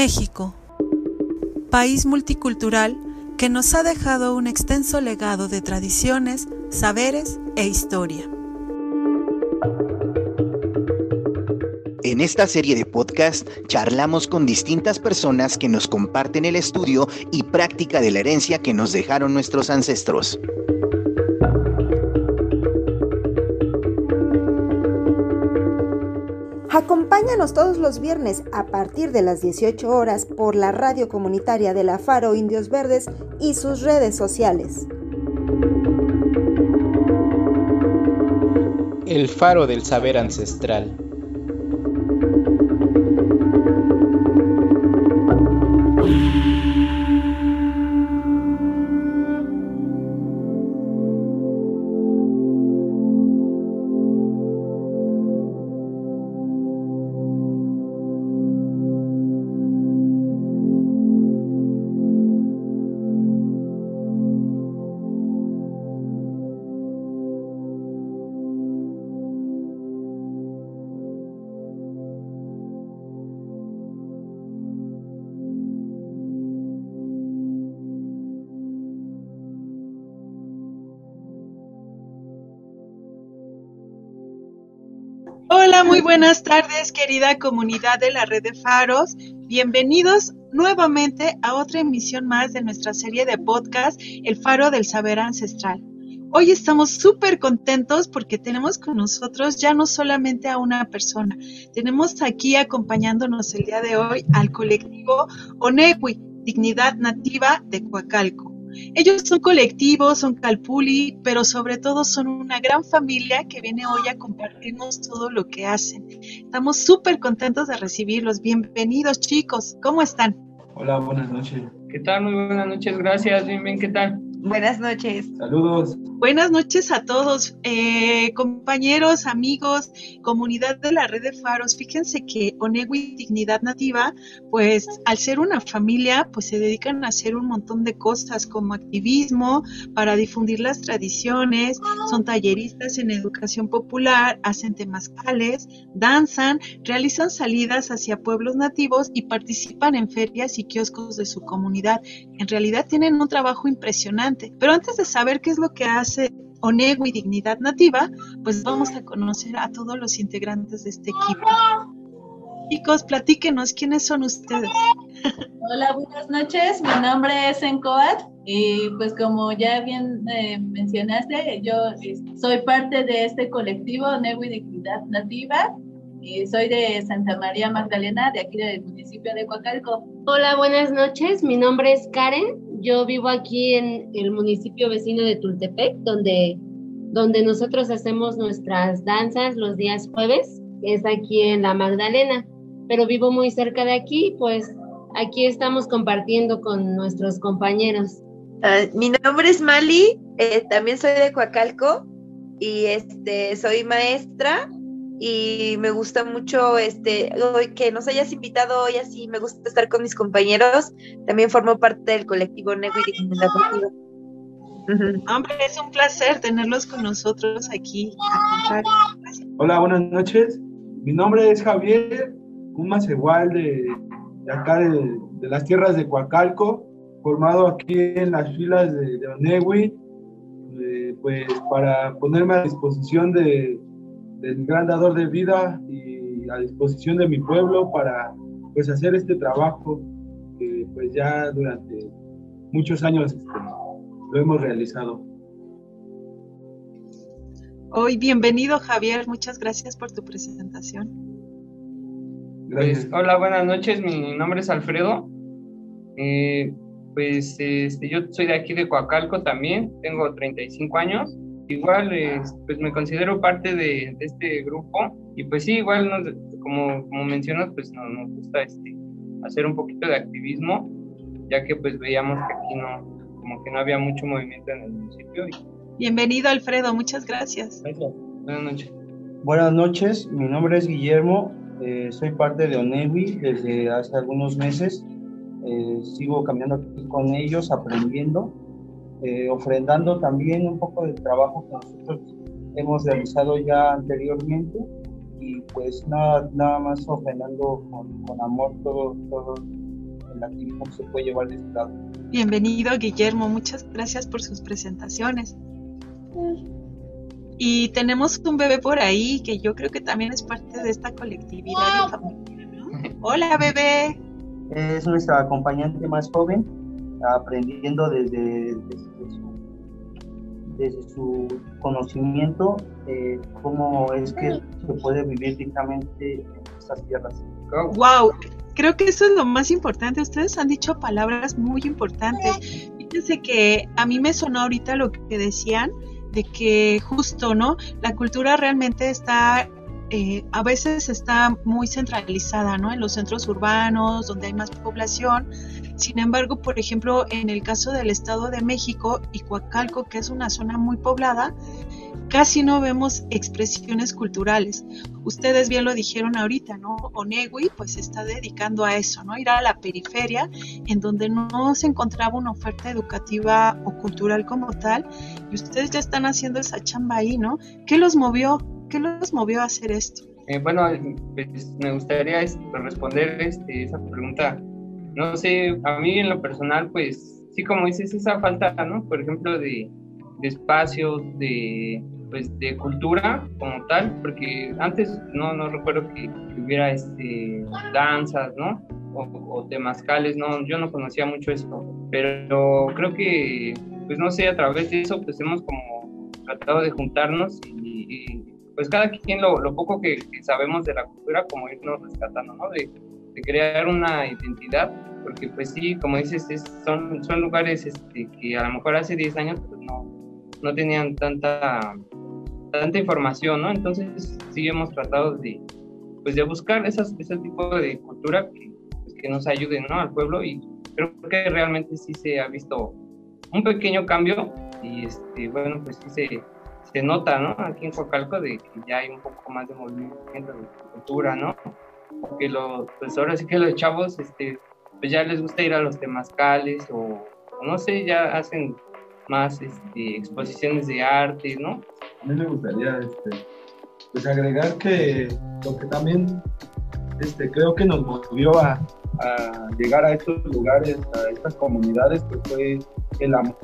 México, país multicultural que nos ha dejado un extenso legado de tradiciones, saberes e historia. En esta serie de podcast charlamos con distintas personas que nos comparten el estudio y práctica de la herencia que nos dejaron nuestros ancestros. Acompáñanos todos los viernes a partir de las 18 horas por la radio comunitaria de la Faro Indios Verdes y sus redes sociales. El Faro del Saber Ancestral. Buenas tardes, querida comunidad de la red de faros. Bienvenidos nuevamente a otra emisión más de nuestra serie de podcast, El Faro del Saber Ancestral. Hoy estamos súper contentos porque tenemos con nosotros ya no solamente a una persona, tenemos aquí acompañándonos el día de hoy al colectivo Onewi, Dignidad Nativa de Coacalco. Ellos son colectivos, son calpuli, pero sobre todo son una gran familia que viene hoy a compartirnos todo lo que hacen. Estamos súper contentos de recibirlos. Bienvenidos chicos, ¿cómo están? Hola, buenas noches. ¿Qué tal? Muy buenas noches, gracias. Bien, bien, ¿qué tal? Buenas noches. Saludos. Buenas noches a todos, eh, compañeros, amigos, comunidad de la red de faros. Fíjense que Onewi Dignidad Nativa, pues al ser una familia, pues se dedican a hacer un montón de cosas como activismo para difundir las tradiciones, son talleristas en educación popular, hacen temazcales, danzan, realizan salidas hacia pueblos nativos y participan en ferias y kioscos de su comunidad. En realidad tienen un trabajo impresionante. Pero antes de saber qué es lo que hace Onegui Dignidad Nativa, pues vamos a conocer a todos los integrantes de este equipo. Chicos, platíquenos, ¿quiénes son ustedes? Hola, buenas noches. Mi nombre es Encoat y pues como ya bien eh, mencionaste, yo eh, soy parte de este colectivo Onegui Dignidad Nativa y soy de Santa María Magdalena, de aquí del municipio de Coacalco. Hola, buenas noches. Mi nombre es Karen. Yo vivo aquí en el municipio vecino de Tultepec, donde, donde nosotros hacemos nuestras danzas los días jueves, es aquí en la Magdalena. Pero vivo muy cerca de aquí, pues aquí estamos compartiendo con nuestros compañeros. Uh, mi nombre es Mali, eh, también soy de Coacalco y este, soy maestra y me gusta mucho este hoy que nos hayas invitado hoy así me gusta estar con mis compañeros también formo parte del colectivo Negui Hombre, es un placer tenerlos con nosotros aquí. Hola, buenas noches. Mi nombre es Javier, un más igual de, acá de, las tierras de Coacalco, formado aquí en las filas de, de Onegui, eh, pues para ponerme a disposición de, del gran dador de vida y a disposición de mi pueblo para pues hacer este trabajo que pues ya durante muchos años este, lo hemos realizado. Hoy bienvenido Javier, muchas gracias por tu presentación. Gracias. Pues, hola, buenas noches, mi nombre es Alfredo. Eh, pues este, yo soy de aquí de Coacalco también, tengo 35 años igual pues me considero parte de, este grupo y pues sí, igual como, como mencionas, pues nos, gusta este, hacer un poquito de activismo, ya que pues veíamos que aquí no, como que no había mucho movimiento en el municipio. Bienvenido Alfredo, muchas gracias. Buenas noches. Buenas noches, mi nombre es Guillermo, eh, soy parte de Onewi desde hace algunos meses, eh, sigo caminando aquí con ellos, aprendiendo eh, ofrendando también un poco del trabajo que nosotros hemos realizado ya anteriormente y pues nada, nada más ofrendando con, amor todo, todo el activismo se puede llevar de este lado. Bienvenido Guillermo, muchas gracias por sus presentaciones. Y tenemos un bebé por ahí que yo creo que también es parte de esta colectividad de familia, Hola bebé. Es nuestra acompañante más joven, aprendiendo desde, desde, su, conocimiento eh, cómo es que se puede vivir dignamente en estas tierras. Wow, creo que eso es lo más importante. Ustedes han dicho palabras muy importantes. Fíjense que a mí me sonó ahorita lo que decían de que justo, ¿no? La cultura realmente está eh, a veces está muy centralizada, ¿no? En los centros urbanos, donde hay más población. Sin embargo, por ejemplo, en el caso del Estado de México y Coacalco, que es una zona muy poblada, casi no vemos expresiones culturales. Ustedes bien lo dijeron ahorita, ¿no? Onegui pues se está dedicando a eso, ¿no? Ir a la periferia en donde no se encontraba una oferta educativa o cultural como tal y ustedes ya están haciendo esa chamba ahí, ¿no? ¿Qué los movió? ¿Qué los movió a hacer esto? Eh, bueno, pues, me gustaría este, responder este, esa pregunta. No sé, a mí en lo personal, pues sí, como dices, esa falta, ¿no? Por ejemplo, de, de espacios, de pues de cultura como tal, porque antes no, no recuerdo que, hubiera este, danzas, ¿no? O, o temazcales, no, yo no conocía mucho eso, pero creo que, pues no sé, a través de eso, pues hemos como tratado de juntarnos y, pues cada quien lo, lo poco que, sabemos de la cultura, como irnos rescatando, ¿no? De crear una identidad, porque pues sí, como dices, son, son lugares este, que a lo mejor hace 10 años pues no, no tenían tanta tanta información, ¿no? Entonces sí hemos tratado de, pues, de buscar esas, ese tipo de cultura que, pues, que nos ayude, ¿no? Al pueblo y creo que realmente sí se ha visto un pequeño cambio y, este, bueno, pues sí se, se nota, ¿no? Aquí en Coacalco de que ya hay un poco más de movimiento de cultura, ¿no? Porque los, pues ahora sí que los chavos, este, pues ya les gusta ir a los temazcales o, no sé, ya hacen más este, exposiciones de arte, ¿no? A mí me gustaría este, pues agregar que lo que también este, creo que nos movió a, llegar a estos lugares, a estas comunidades, pues fue el amor,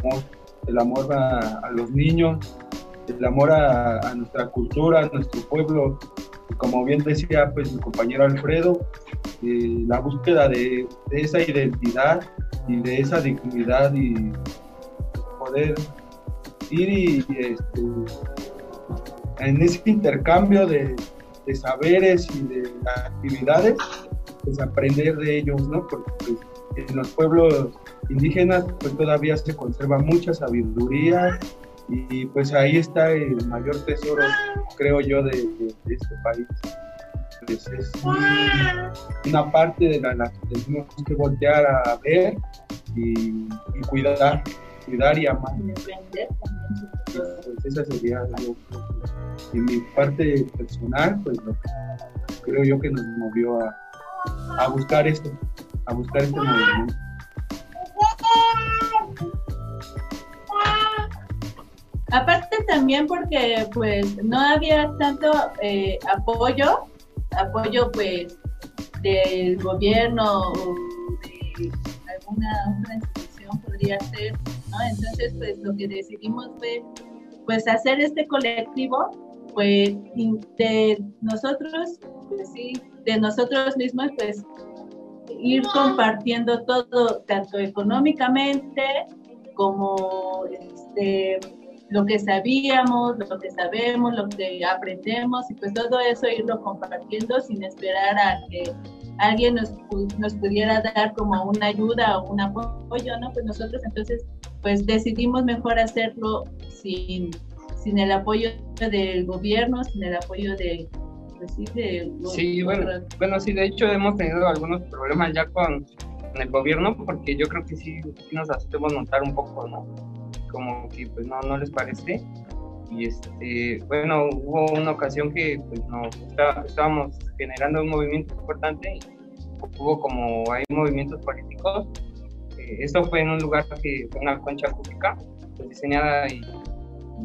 el amor a, los niños, el amor a, nuestra cultura, a nuestro pueblo. Como bien decía pues mi compañero Alfredo, eh, la búsqueda de, esa identidad y de esa dignidad y poder ir y, este, en ese intercambio de, saberes y de actividades, pues aprender de ellos, ¿no? Porque pues, en los pueblos indígenas pues todavía se conserva mucha sabiduría y pues ahí está el mayor tesoro, creo yo, de, este país. Pues es una parte de la, que tenemos que voltear a ver y cuidar cuidar y amar. Pues esa sería algo en mi parte personal, pues creo yo que nos movió a, a buscar esto, a buscar este movimiento. Aparte también porque pues no había tanto eh, apoyo, apoyo pues del gobierno o de alguna otra institución podría ser entonces, pues lo que decidimos fue, pues hacer este colectivo, pues de nosotros, pues sí, de nosotros mismos, pues ir compartiendo todo, tanto económicamente como este, lo que sabíamos, lo que sabemos, lo que aprendemos y pues todo eso irlo compartiendo sin esperar a que alguien nos, nos pudiera dar como una ayuda o un apoyo, ¿no? Pues nosotros entonces pues decidimos mejor hacerlo sin, sin el apoyo del gobierno, sin el apoyo de, pues sí, de sí, bueno, bueno, sí, de hecho hemos tenido algunos problemas ya con, el gobierno porque yo creo que sí, nos hacemos notar un poco, ¿no? Como que pues no, no les parece. Y este, bueno, hubo una ocasión que pues no, estábamos generando un movimiento importante y hubo como hay movimientos políticos esto fue en un lugar que fue una concha acústica pues, diseñada y,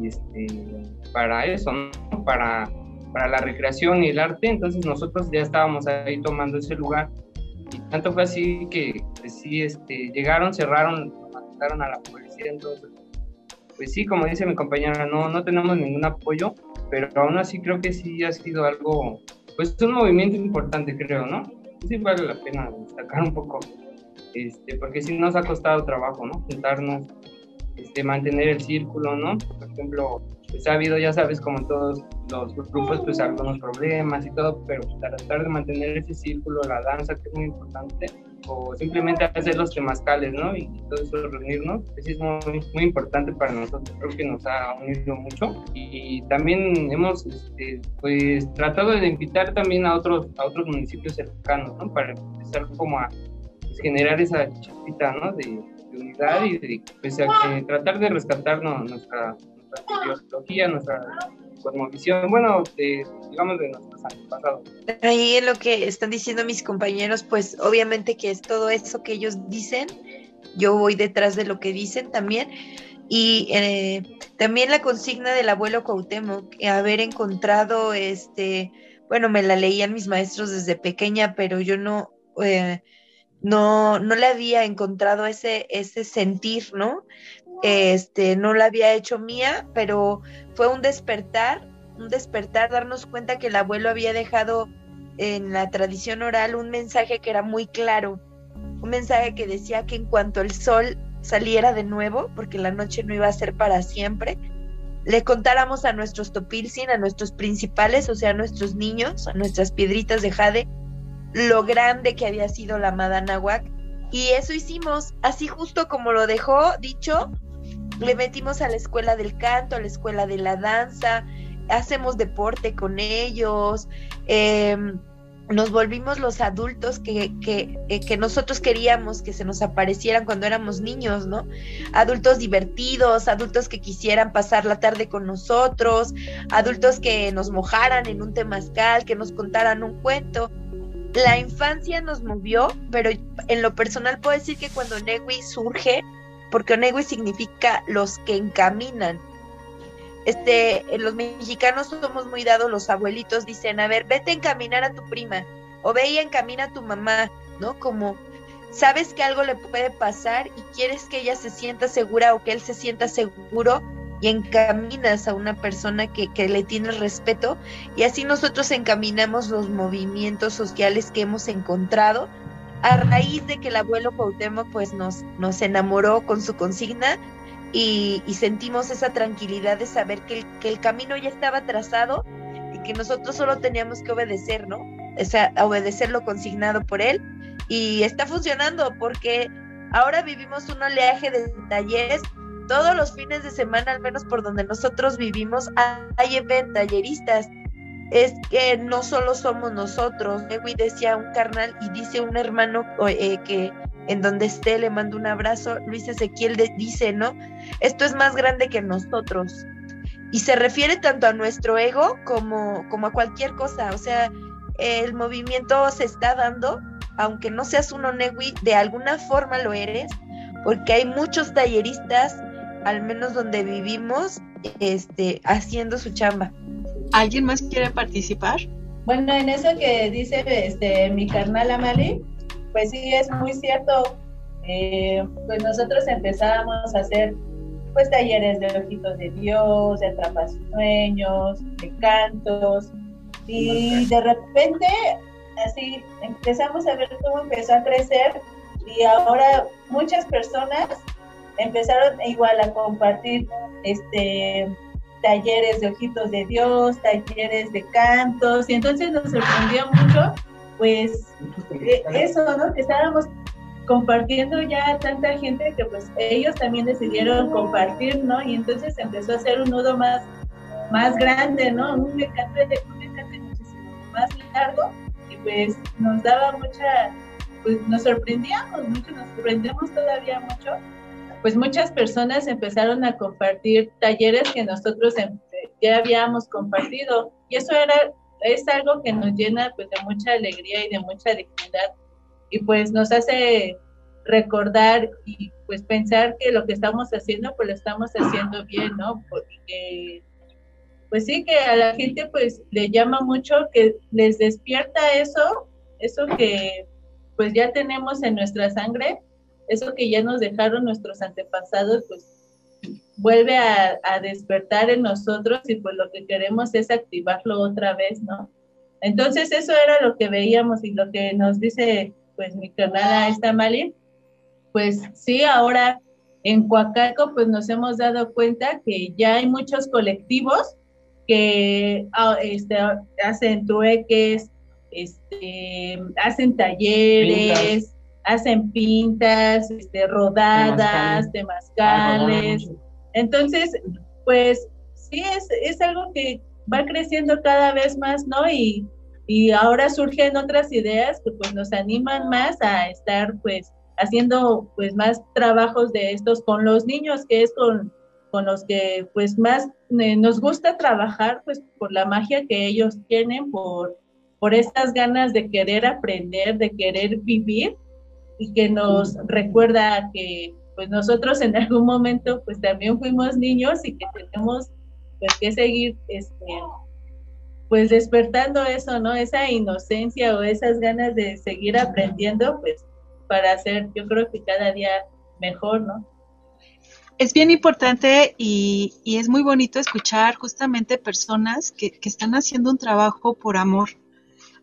este, para eso, para, para la recreación y el arte. Entonces nosotros ya estábamos ahí tomando ese lugar Y tanto fue así que pues, sí, este, llegaron, cerraron, mandaron a la policía, entonces, pues sí, como dice mi compañera, no, no tenemos ningún apoyo, pero aún así creo que sí ha sido algo, pues un movimiento importante, creo, ¿no? Sí vale la pena destacar un poco, este, porque sí nos ha costado trabajo, ¿no? Juntarnos, este, mantener el círculo, ¿no? Por ejemplo, pues ha habido, ya sabes, como todos los grupos, pues algunos problemas y todo, pero tratar de mantener ese círculo, la danza, que es muy importante, o simplemente hacer los temazcales, ¿no? Y, todo eso, reunirnos, pues es muy, muy importante para nosotros, creo que nos ha unido mucho. Y también hemos, este, pues, tratado de invitar también a otros, a otros municipios cercanos, ¿no? Para empezar como a pues, generar esa chispita, ¿no? De, unidad y de, pues, tratar de rescatarnos nuestra nuestra ideología, nuestra cosmovisión, bueno, digamos de Ahí en lo que están diciendo mis compañeros, pues obviamente que es todo eso que ellos dicen, yo voy detrás de lo que dicen también. Y eh, también la consigna del abuelo Cuauhtémoc, haber encontrado, este, bueno, me la leían mis maestros desde pequeña, pero yo no, eh, no, no le había encontrado ese, ese sentir, ¿no? este, no la había hecho mía, pero fue un despertar, un despertar, darnos cuenta que el abuelo había dejado en la tradición oral un mensaje que era muy claro, un mensaje que decía que en cuanto el sol saliera de nuevo, porque la noche no iba a ser para siempre, le contáramos a nuestros topilsin, a nuestros principales, o sea, a nuestros niños, a nuestras piedritas de jade, lo grande que había sido la Madanahuac. Y eso hicimos, así justo como lo dejó dicho, le metimos a la escuela del canto, a la escuela de la danza, hacemos deporte con ellos, em, nos volvimos los adultos que, que, eh, que, nosotros queríamos que se nos aparecieran cuando éramos niños, ¿no? Adultos divertidos, adultos que quisieran pasar la tarde con nosotros, adultos que nos mojaran en un temazcal, que nos contaran un cuento. La infancia nos movió, pero en lo personal puedo decir que cuando Newi surge, porque Onegui significa los que encaminan. Este, los mexicanos somos muy dados, los abuelitos dicen, a ver, vete a encaminar a tu prima, o ve y encamina a tu mamá, ¿no? Como sabes que algo le puede pasar y quieres que ella se sienta segura o que él se sienta seguro y encaminas a una persona que, que le tiene respeto y así nosotros encaminamos los movimientos sociales que hemos encontrado a raíz de que el abuelo Cuauhtémoc pues nos, nos enamoró con su consigna y, sentimos esa tranquilidad de saber que el, camino ya estaba trazado y que nosotros solo teníamos que obedecer, ¿no? O sea, obedecer lo consignado por él y está funcionando porque ahora vivimos un oleaje de talleres todos los fines de semana, al menos por donde nosotros vivimos, hay talleristas es que no solo somos nosotros. Ewi decía un carnal y dice un hermano eh, que en donde esté le mando un abrazo. Luis Ezequiel dice, ¿no? Esto es más grande que nosotros. Y se refiere tanto a nuestro ego como, como a cualquier cosa. O sea, el movimiento se está dando, aunque no seas un Onewi, de alguna forma lo eres, porque hay muchos talleristas, al menos donde vivimos, este, haciendo su chamba. ¿Alguien más quiere participar? Bueno, en eso que dice este, mi carnal Amali, pues sí, es muy cierto. Eh, pues nosotros empezábamos a hacer pues talleres de ojitos de Dios, de sueños, de cantos, y de repente así empezamos a ver cómo empezó a crecer y ahora muchas personas empezaron igual a compartir este talleres de ojitos de Dios, talleres de cantos, y entonces nos sorprendió mucho, pues, eh, eso, ¿no? Que estábamos compartiendo ya tanta gente que pues ellos también decidieron compartir, ¿no? Y entonces empezó a ser un nudo más, más grande, ¿no? Un mecate, un mecate muchísimo más largo y pues nos daba mucha, pues nos sorprendíamos mucho, nos sorprendemos todavía mucho pues muchas personas empezaron a compartir talleres que nosotros em, ya habíamos compartido y eso era es algo que nos llena pues de mucha alegría y de mucha dignidad y pues nos hace recordar y pues pensar que lo que estamos haciendo pues lo estamos haciendo bien, ¿no? Porque pues sí que a la gente pues le llama mucho que les despierta eso, eso que pues ya tenemos en nuestra sangre, eso que ya nos dejaron nuestros antepasados, pues vuelve a, a, despertar en nosotros y pues lo que queremos es activarlo otra vez, ¿no? Entonces eso era lo que veíamos y lo que nos dice pues mi canal esta Mali, pues sí, ahora en Coacalco pues nos hemos dado cuenta que ya hay muchos colectivos que ah, este, hacen trueques, este, hacen talleres, hacen pintas, este, rodadas, temazcales. Entonces, pues sí, es, es algo que va creciendo cada vez más, ¿no? Y, y ahora surgen otras ideas que pues nos animan más a estar pues haciendo pues más trabajos de estos con los niños, que es con, con los que pues más eh, nos gusta trabajar pues por la magia que ellos tienen, por, por estas ganas de querer aprender, de querer vivir y que nos recuerda que pues nosotros en algún momento pues también fuimos niños y que tenemos pues que seguir este pues despertando eso, ¿no? Esa inocencia o esas ganas de seguir aprendiendo, pues para hacer, yo creo que cada día mejor, ¿no? Es bien importante y, y es muy bonito escuchar justamente personas que, que, están haciendo un trabajo por amor.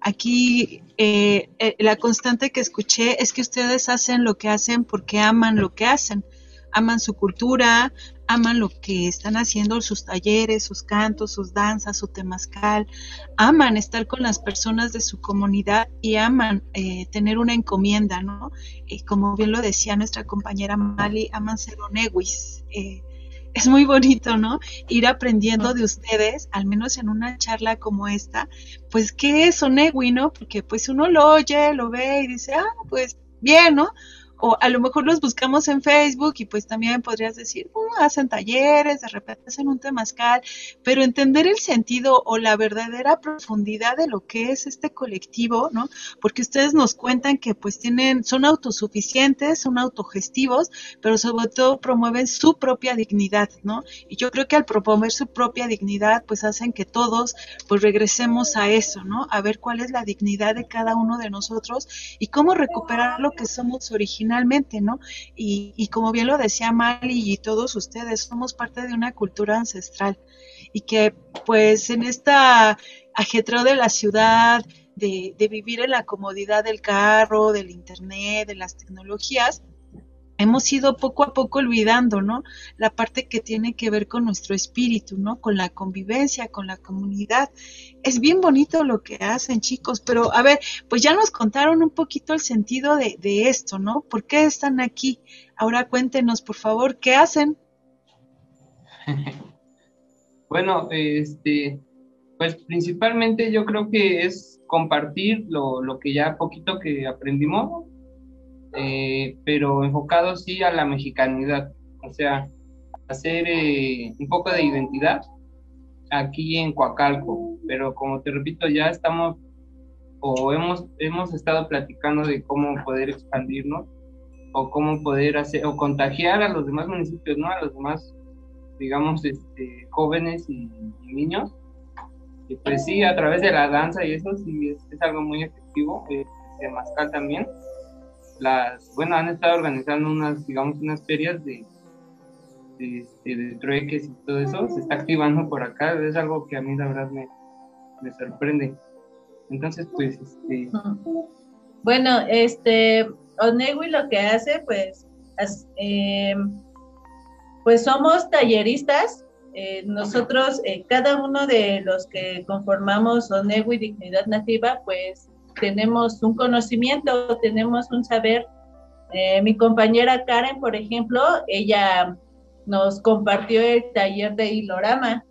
Aquí eh, eh, la constante que escuché es que ustedes hacen lo que hacen porque aman lo que hacen aman su cultura, aman lo que están haciendo, sus talleres, sus cantos, sus danzas, su temazcal, aman estar con las personas de su comunidad y aman eh, tener una encomienda, ¿no? Y como bien lo decía nuestra compañera Mali, aman ser oneguis. Eh, es muy bonito, ¿no? Ir aprendiendo de ustedes, al menos en una charla como esta, pues qué es onegui, ¿no? Porque pues uno lo oye, lo ve y dice, ah, pues bien, ¿no? O a lo mejor los buscamos en Facebook y pues también podrías decir, uh, hacen talleres, de repente hacen un temazcal, pero entender el sentido o la verdadera profundidad de lo que es este colectivo, ¿no? Porque ustedes nos cuentan que pues tienen, son autosuficientes, son autogestivos, pero sobre todo promueven su propia dignidad, ¿no? Y yo creo que al promover su propia dignidad, pues hacen que todos pues regresemos a eso, ¿no? A ver cuál es la dignidad de cada uno de nosotros y cómo recuperar lo que somos originalmente finalmente, ¿no? Y, como bien lo decía Mali y todos ustedes, somos parte de una cultura ancestral y que pues en esta ajetreo de la ciudad, de, de vivir en la comodidad del carro, del internet, de las tecnologías, hemos ido poco a poco olvidando, ¿no? La parte que tiene que ver con nuestro espíritu, ¿no? Con la convivencia, con la comunidad. Es bien bonito lo que hacen, chicos, pero a ver, pues ya nos contaron un poquito el sentido de, de esto, ¿no? ¿Por qué están aquí? Ahora cuéntenos, por favor, ¿qué hacen? bueno, este, pues principalmente yo creo que es compartir lo, lo que ya poquito que aprendimos eh, pero enfocado sí a la mexicanidad, o sea, hacer eh, un poco de identidad aquí en Coacalco, pero como te repito, ya estamos o hemos, hemos estado platicando de cómo poder expandirnos o cómo poder hacer o contagiar a los demás municipios, ¿no? A los demás, digamos, este, jóvenes y, niños. Pues sí, a través de la danza y eso sí es, algo muy efectivo, eh, de Mascal también las, bueno, han estado organizando unas, digamos, unas ferias de, de, este, trueques y todo eso, se está activando por acá, es algo que a mí la verdad me, me sorprende. Entonces, pues, este... Bueno, este, Onewi lo que hace, pues, em, pues somos talleristas, eh, nosotros, eh, cada uno de los que conformamos Onewi Dignidad Nativa, pues tenemos un conocimiento, tenemos un saber. Eh, mi compañera Karen, por ejemplo, ella nos compartió el taller de hilorama.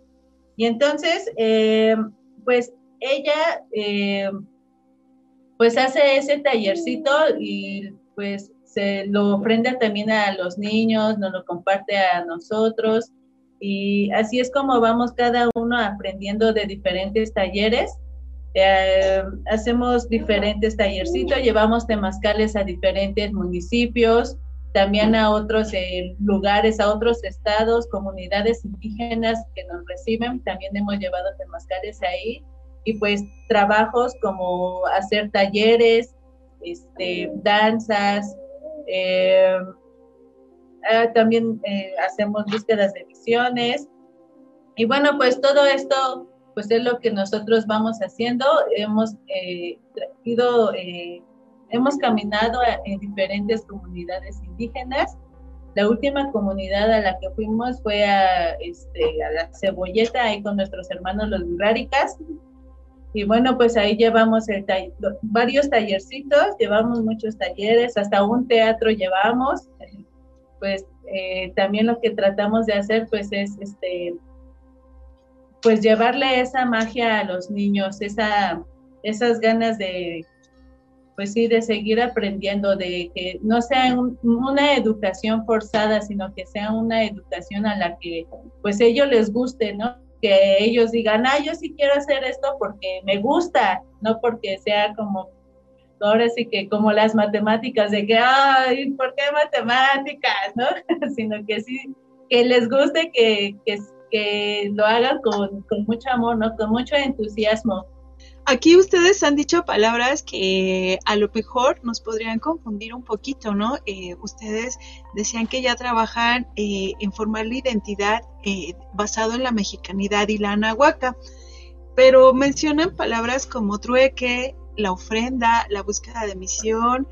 Y entonces, eh, pues ella, eh, pues hace ese tallercito y pues se lo ofrenda también a los niños, nos lo comparte a nosotros. Y así es como vamos cada uno aprendiendo de diferentes talleres eh, hacemos diferentes tallercitos, llevamos temazcales a diferentes municipios, también a otros eh, lugares, a otros estados, comunidades indígenas que nos reciben, también hemos llevado temazcales ahí y pues trabajos como hacer talleres, este, danzas, eh, ah, también eh, hacemos búsquedas de visiones. Y bueno, pues todo esto pues es lo que nosotros vamos haciendo. Hemos eh, ido, hemos caminado en diferentes comunidades indígenas. La última comunidad a la que fuimos fue a, este, la Cebolleta, ahí con nuestros hermanos los Burráricas. Y bueno, pues ahí llevamos el varios tallercitos, llevamos muchos talleres, hasta un teatro llevamos. Pues eh, también lo que tratamos de hacer pues es este pues llevarle esa magia a los niños, esa, esas ganas de, pues sí, de seguir aprendiendo, de que no sea una educación forzada, sino que sea una educación a la que pues ellos les guste, ¿no? que ellos digan, ah, yo sí quiero hacer esto porque me gusta, no porque sea como, ahora sí que como las matemáticas, de que, ay, ¿por qué matemáticas? ¿no? Sino que sí, que les guste, que, que, que lo hagan con, mucho amor, ¿no? Con mucho entusiasmo. Aquí ustedes han dicho palabras que a lo mejor nos podrían confundir un poquito, ¿no? Eh, ustedes decían que ya trabajan eh, en formar la identidad eh, basado en la mexicanidad y la anahuaca, pero mencionan palabras como trueque, la ofrenda, la búsqueda de misión.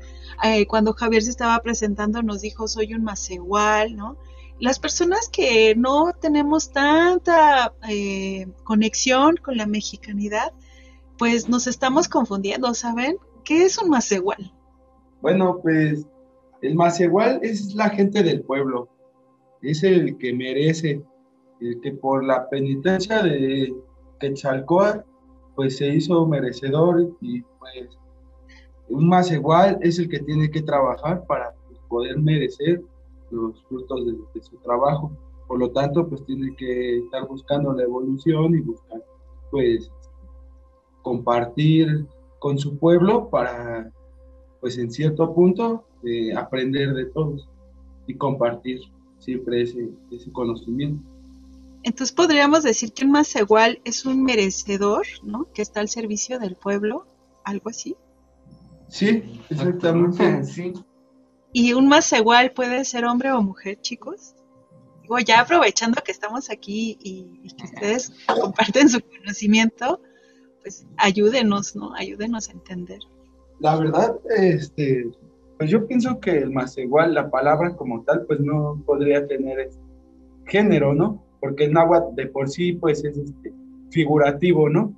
cuando Javier se estaba presentando nos dijo soy un igual, ¿no? Las personas que no tenemos tanta conexión con la mexicanidad, pues nos estamos confundiendo, ¿saben? ¿Qué es un más igual? Bueno, pues el más igual es la gente del pueblo, es el que merece, el que por la penitencia de Quetzalcoatl, pues se hizo merecedor y pues un más igual es el que tiene que trabajar para poder merecer los frutos de, de, su trabajo. Por lo tanto, pues tiene que estar buscando la evolución y buscar, pues, compartir con su pueblo para, pues en cierto punto, eh, aprender de todos y compartir siempre ese, ese conocimiento. Entonces podríamos decir que un más igual es un merecedor, ¿no? Que está al servicio del pueblo, algo así. Sí, exactamente, sí. ¿Y un más igual puede ser hombre o mujer, chicos? Digo, ya aprovechando que estamos aquí y, y que ustedes comparten su conocimiento, pues ayúdenos, ¿no? Ayúdenos a entender. La verdad, este, pues yo pienso que el más igual, la palabra como tal, pues no podría tener género, ¿no? Porque el náhuatl de por sí, pues es este, figurativo, ¿no?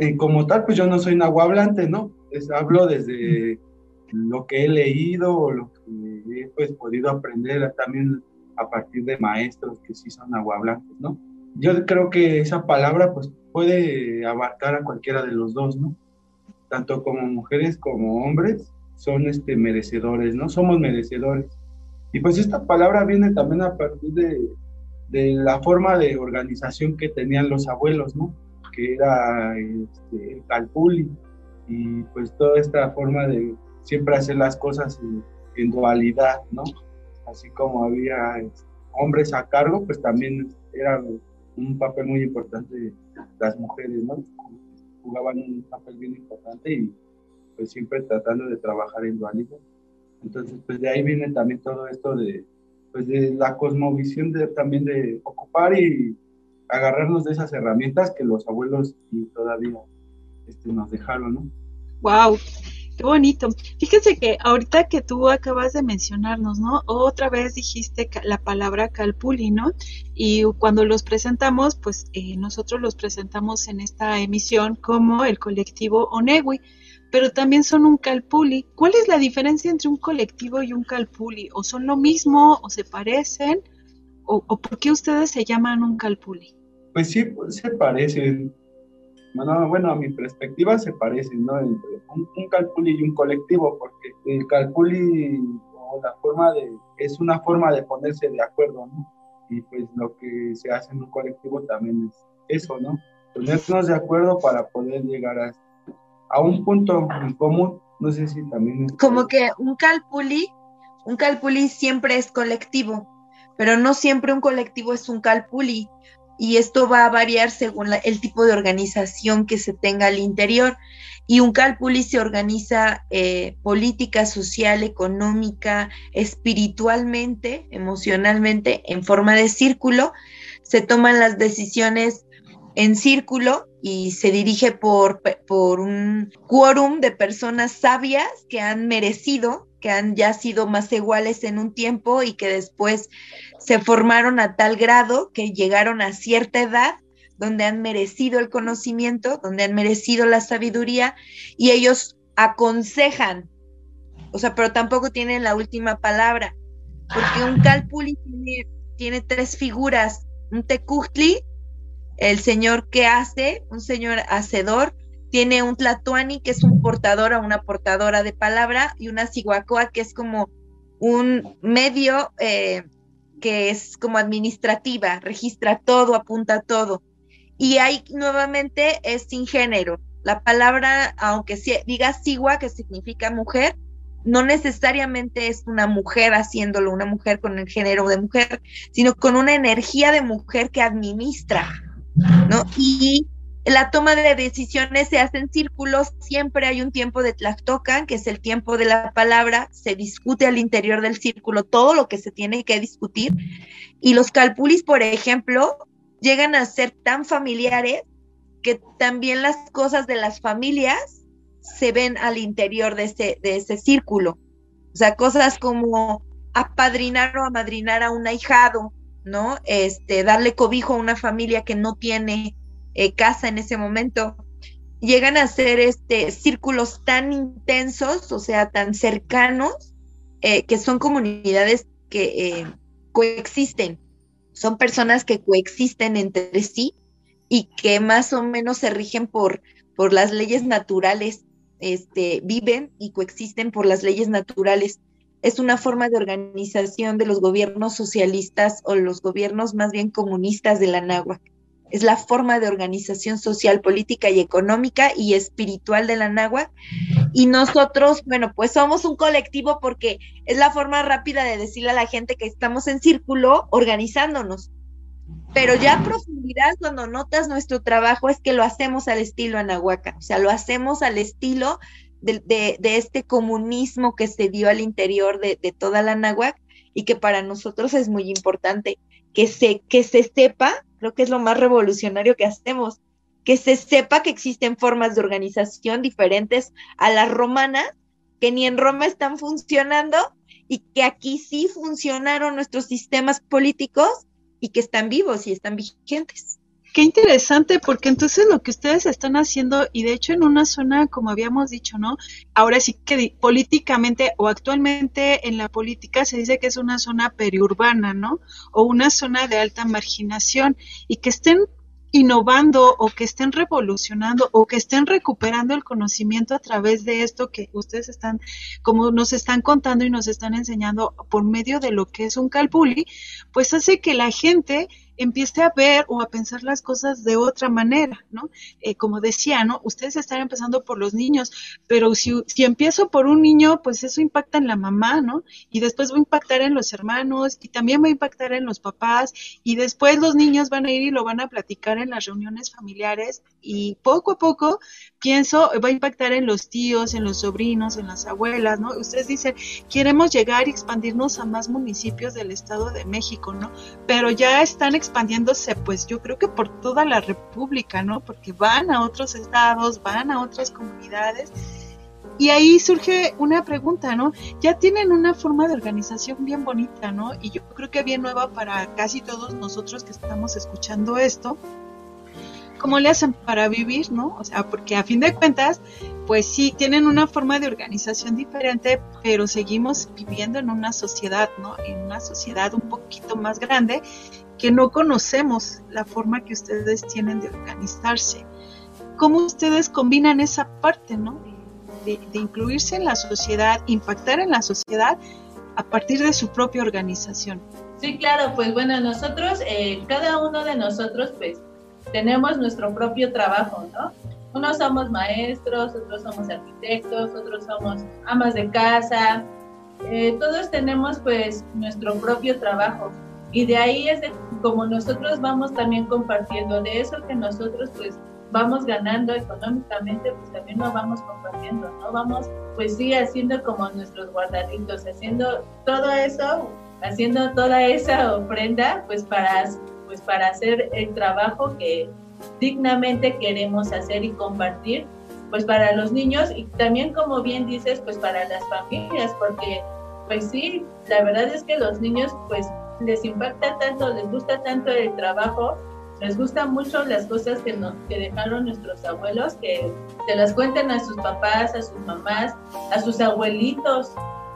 Y como tal, pues yo no soy nahuablante, ¿no? Es, hablo desde lo que he leído o lo he pues, podido aprender también a partir de maestros que sí son nahuablantes, ¿no? Yo creo que esa palabra, pues puede abarcar a cualquiera de los dos, ¿no? Tanto como mujeres como hombres son este, merecedores, ¿no? Somos merecedores. Y pues esta palabra viene también a partir de, de la forma de organización que tenían los abuelos, ¿no? Que era este, el calculi y pues toda esta forma de siempre hacer las cosas en, dualidad, ¿no? Así como había este, hombres a cargo, pues también era un papel muy importante las mujeres, ¿no? Jugaban un papel bien importante y pues siempre tratando de trabajar en dualidad. Entonces, pues de ahí viene también todo esto de, pues de la cosmovisión de, también de ocupar y agarrarnos de esas herramientas que los abuelos y todavía este, nos dejaron, ¿no? Wow, Qué bonito. Fíjense que ahorita que tú acabas de mencionarnos, ¿no? Otra vez dijiste la palabra calpuli, ¿no? Y cuando los presentamos, pues eh, nosotros los presentamos en esta emisión como el colectivo Onewi, pero también son un calpuli. ¿Cuál es la diferencia entre un colectivo y un calpuli? ¿O son lo mismo? ¿O se parecen? ¿O, por qué ustedes se llaman un calpuli? Pues sí, se parecen bueno, bueno, a mi perspectiva se parecen, ¿no? Entre un, calculi y un colectivo, porque el calculi o la forma de, es una forma de ponerse de acuerdo, ¿no? Y pues lo que se hace en un colectivo también es eso, ¿no? Ponernos de acuerdo para poder llegar a, a un punto en común. No sé si también... Como que un calpuli, un calpuli siempre es colectivo, pero no siempre un colectivo es un calpuli y esto va a variar según el tipo de organización que se tenga al interior. Y un Calpuli se organiza eh, política, social, económica, espiritualmente, emocionalmente, en forma de círculo. Se toman las decisiones en círculo y se dirige por, por un quórum de personas sabias que han merecido, que han ya sido más iguales en un tiempo y que después se formaron a tal grado que llegaron a cierta edad donde han merecido el conocimiento, donde han merecido la sabiduría y ellos aconsejan, o sea, pero tampoco tienen la última palabra, porque un Calpuli tiene, tiene tres figuras, un Tecutli, el señor que hace, un señor hacedor, tiene un Tlatuani que es un portador o una portadora de palabra y una Siguacoa que es como un medio eh, que es como administrativa, registra todo, apunta todo. Y ahí nuevamente es sin género. La palabra, aunque diga sigua, que significa mujer, no necesariamente es una mujer haciéndolo, una mujer con el género de mujer, sino con una energía de mujer que administra, ¿no? Y la toma de decisiones se hace en círculos, siempre hay un tiempo de tlactocan, que es el tiempo de la palabra, se discute al interior del círculo todo lo que se tiene que discutir. Y los calpulis, por ejemplo, llegan a ser tan familiares que también las cosas de las familias se ven al interior de ese, de ese círculo. O sea, cosas como apadrinar o amadrinar a un ahijado, ¿no? Este, darle cobijo a una familia que no tiene eh, casa en ese momento, llegan a ser este, círculos tan intensos, o sea, tan cercanos, eh, que son comunidades que eh, coexisten, son personas que coexisten entre sí y que más o menos se rigen por, por las leyes naturales, este, viven y coexisten por las leyes naturales. Es una forma de organización de los gobiernos socialistas o los gobiernos más bien comunistas de la náhuatl es la forma de organización social, política y económica y espiritual de la náhuatl. Y nosotros, bueno, pues somos un colectivo porque es la forma rápida de decirle a la gente que estamos en círculo organizándonos. Pero ya a profundidad, cuando notas nuestro trabajo, es que lo hacemos al estilo anahuaca, o sea, lo hacemos al estilo de, este comunismo que se dio al interior de, toda la náhuatl y que para nosotros es muy importante que se, que se sepa creo que es lo más revolucionario que hacemos, que se sepa que existen formas de organización diferentes a las romanas, que ni en Roma están funcionando y que aquí sí funcionaron nuestros sistemas políticos y que están vivos y están vigentes. Qué interesante, porque entonces lo que ustedes están haciendo, y de hecho en una zona, como habíamos dicho, ¿no? Ahora sí que políticamente o actualmente en la política se dice que es una zona periurbana, ¿no? O una zona de alta marginación, y que estén innovando o que estén revolucionando o que estén recuperando el conocimiento a través de esto que ustedes están, como nos están contando y nos están enseñando por medio de lo que es un calpuli, pues hace que la gente empiece a ver o a pensar las cosas de otra manera, ¿no? Eh, como decía, ¿no? Ustedes están empezando por los niños, pero si, si empiezo por un niño, pues eso impacta en la mamá, ¿no? Y después va a impactar en los hermanos y también va a impactar en los papás y después los niños van a ir y lo van a platicar en las reuniones familiares y poco a poco pienso va a impactar en los tíos, en los sobrinos, en las abuelas, ¿no? Ustedes dicen, queremos llegar y expandirnos a más municipios del Estado de México, ¿no? Pero ya están expandiéndose, pues yo creo que por toda la República, ¿no? Porque van a otros estados, van a otras comunidades. Y ahí surge una pregunta, ¿no? Ya tienen una forma de organización bien bonita, ¿no? Y yo creo que bien nueva para casi todos nosotros que estamos escuchando esto. ¿Cómo le hacen para vivir, no? O sea, porque a fin de cuentas, pues sí, tienen una forma de organización diferente, pero seguimos viviendo en una sociedad, ¿no? En una sociedad un poquito más grande que no conocemos la forma que ustedes tienen de organizarse. ¿Cómo ustedes combinan esa parte, ¿no? De, incluirse en la sociedad, impactar en la sociedad a partir de su propia organización. Sí, claro, pues bueno, nosotros, eh, cada uno de nosotros, pues tenemos nuestro propio trabajo, ¿no? Unos somos maestros, otros somos arquitectos, otros somos amas de casa, eh, todos tenemos pues nuestro propio trabajo Y de ahí es de, como nosotros vamos también compartiendo, de eso que nosotros pues vamos ganando económicamente, pues también lo vamos compartiendo, ¿no? Vamos, pues sí, haciendo como nuestros guardaditos, haciendo todo eso, haciendo toda esa ofrenda, pues para, pues para hacer el trabajo que dignamente queremos hacer y compartir, pues para los niños y también, como bien dices, pues para las familias, porque pues sí, la verdad es que los niños pues les impacta tanto, les gusta tanto el trabajo, les gustan mucho las cosas que, nos, que dejaron nuestros abuelos, que se las cuenten a sus papás, a sus mamás, a sus abuelitos,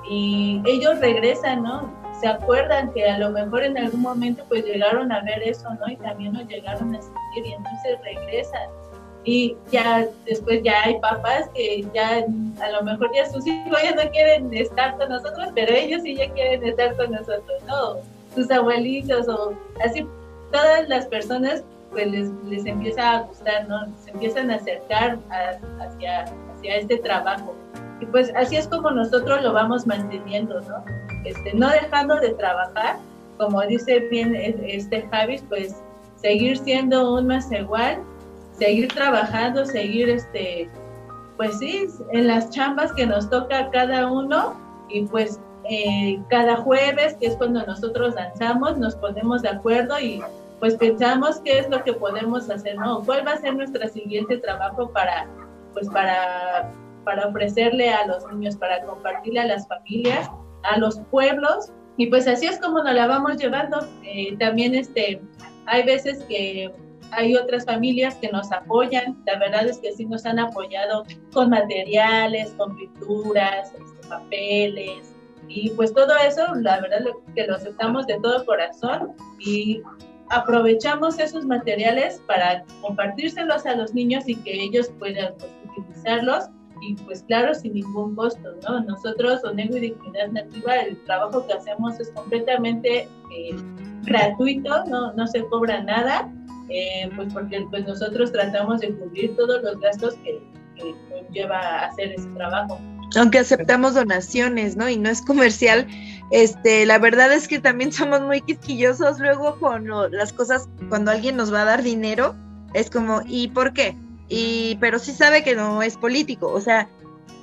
y ellos regresan, ¿no? Se acuerdan que a lo mejor en algún momento pues llegaron a ver eso, ¿no? Y también nos llegaron a sentir y entonces regresan y ya después ya hay papás que ya a lo mejor ya sus hijos ya no quieren estar con nosotros, pero ellos sí ya quieren estar con nosotros, ¿no? Sus abuelitos o así, todas las personas pues les, les empieza a gustar, ¿no? Se empiezan a acercar hacia, hacia este trabajo. Y pues así es como nosotros lo vamos manteniendo, ¿no? Este, no dejando de trabajar, como dice bien este Javis, pues seguir siendo un más igual seguir trabajando, seguir este, pues sí, en las chambas que nos toca cada uno y pues eh, cada jueves, que es cuando nosotros danzamos, nos ponemos de acuerdo y pues pensamos qué es lo que podemos hacer, ¿no? ¿Cuál va a ser nuestro siguiente trabajo para, pues para, para ofrecerle a los niños, para compartirle a las familias, a los pueblos? Y pues así es como nos la vamos llevando. Eh, también este, hay veces que hay otras familias que nos apoyan, la verdad es que sí nos han apoyado con materiales, con pinturas, este, papeles, y pues todo eso, la verdad que lo aceptamos de todo corazón y aprovechamos esos materiales para compartírselos a los niños y que ellos puedan pues, utilizarlos y pues claro, sin ningún costo, ¿no? Nosotros, Onego y Dignidad Nativa, el trabajo que hacemos es completamente eh, gratuito, no, no se cobra nada eh, pues porque pues nosotros tratamos de cubrir todos los gastos que, que conlleva hacer ese trabajo. Aunque aceptamos donaciones, ¿no? Y no es comercial, este, la verdad es que también somos muy quisquillosos luego con las cosas, cuando alguien nos va a dar dinero, es como, ¿y por qué? Y, pero sí sabe que no es político, o sea,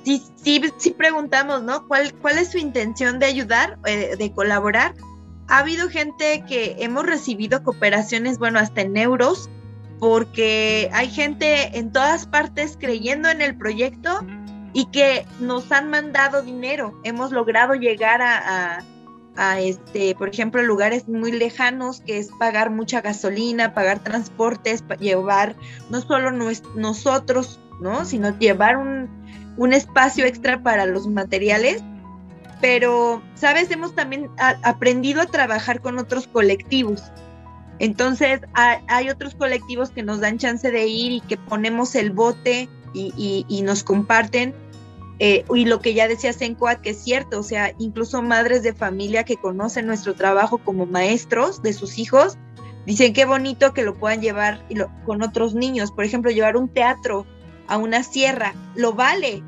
sí, sí, preguntamos, ¿no? ¿Cuál, ¿Cuál es su intención de ayudar, eh, de colaborar? ha habido gente que hemos recibido cooperaciones, bueno, hasta en euros, porque hay gente en todas partes creyendo en el proyecto y que nos han mandado dinero. Hemos logrado llegar a, este, por ejemplo, lugares muy lejanos, que es pagar mucha gasolina, pagar transportes, llevar no solo nosotros, ¿no? Sino llevar un, un espacio extra para los materiales pero, ¿sabes? Hemos también aprendido a trabajar con otros colectivos. Entonces, hay otros colectivos que nos dan chance de ir y que ponemos el bote y, nos comparten. Eh, y lo que ya decía Sencoat, que es cierto, o sea, incluso madres de familia que conocen nuestro trabajo como maestros de sus hijos, dicen qué bonito que lo puedan llevar con otros niños. Por ejemplo, llevar un teatro a una sierra, lo vale,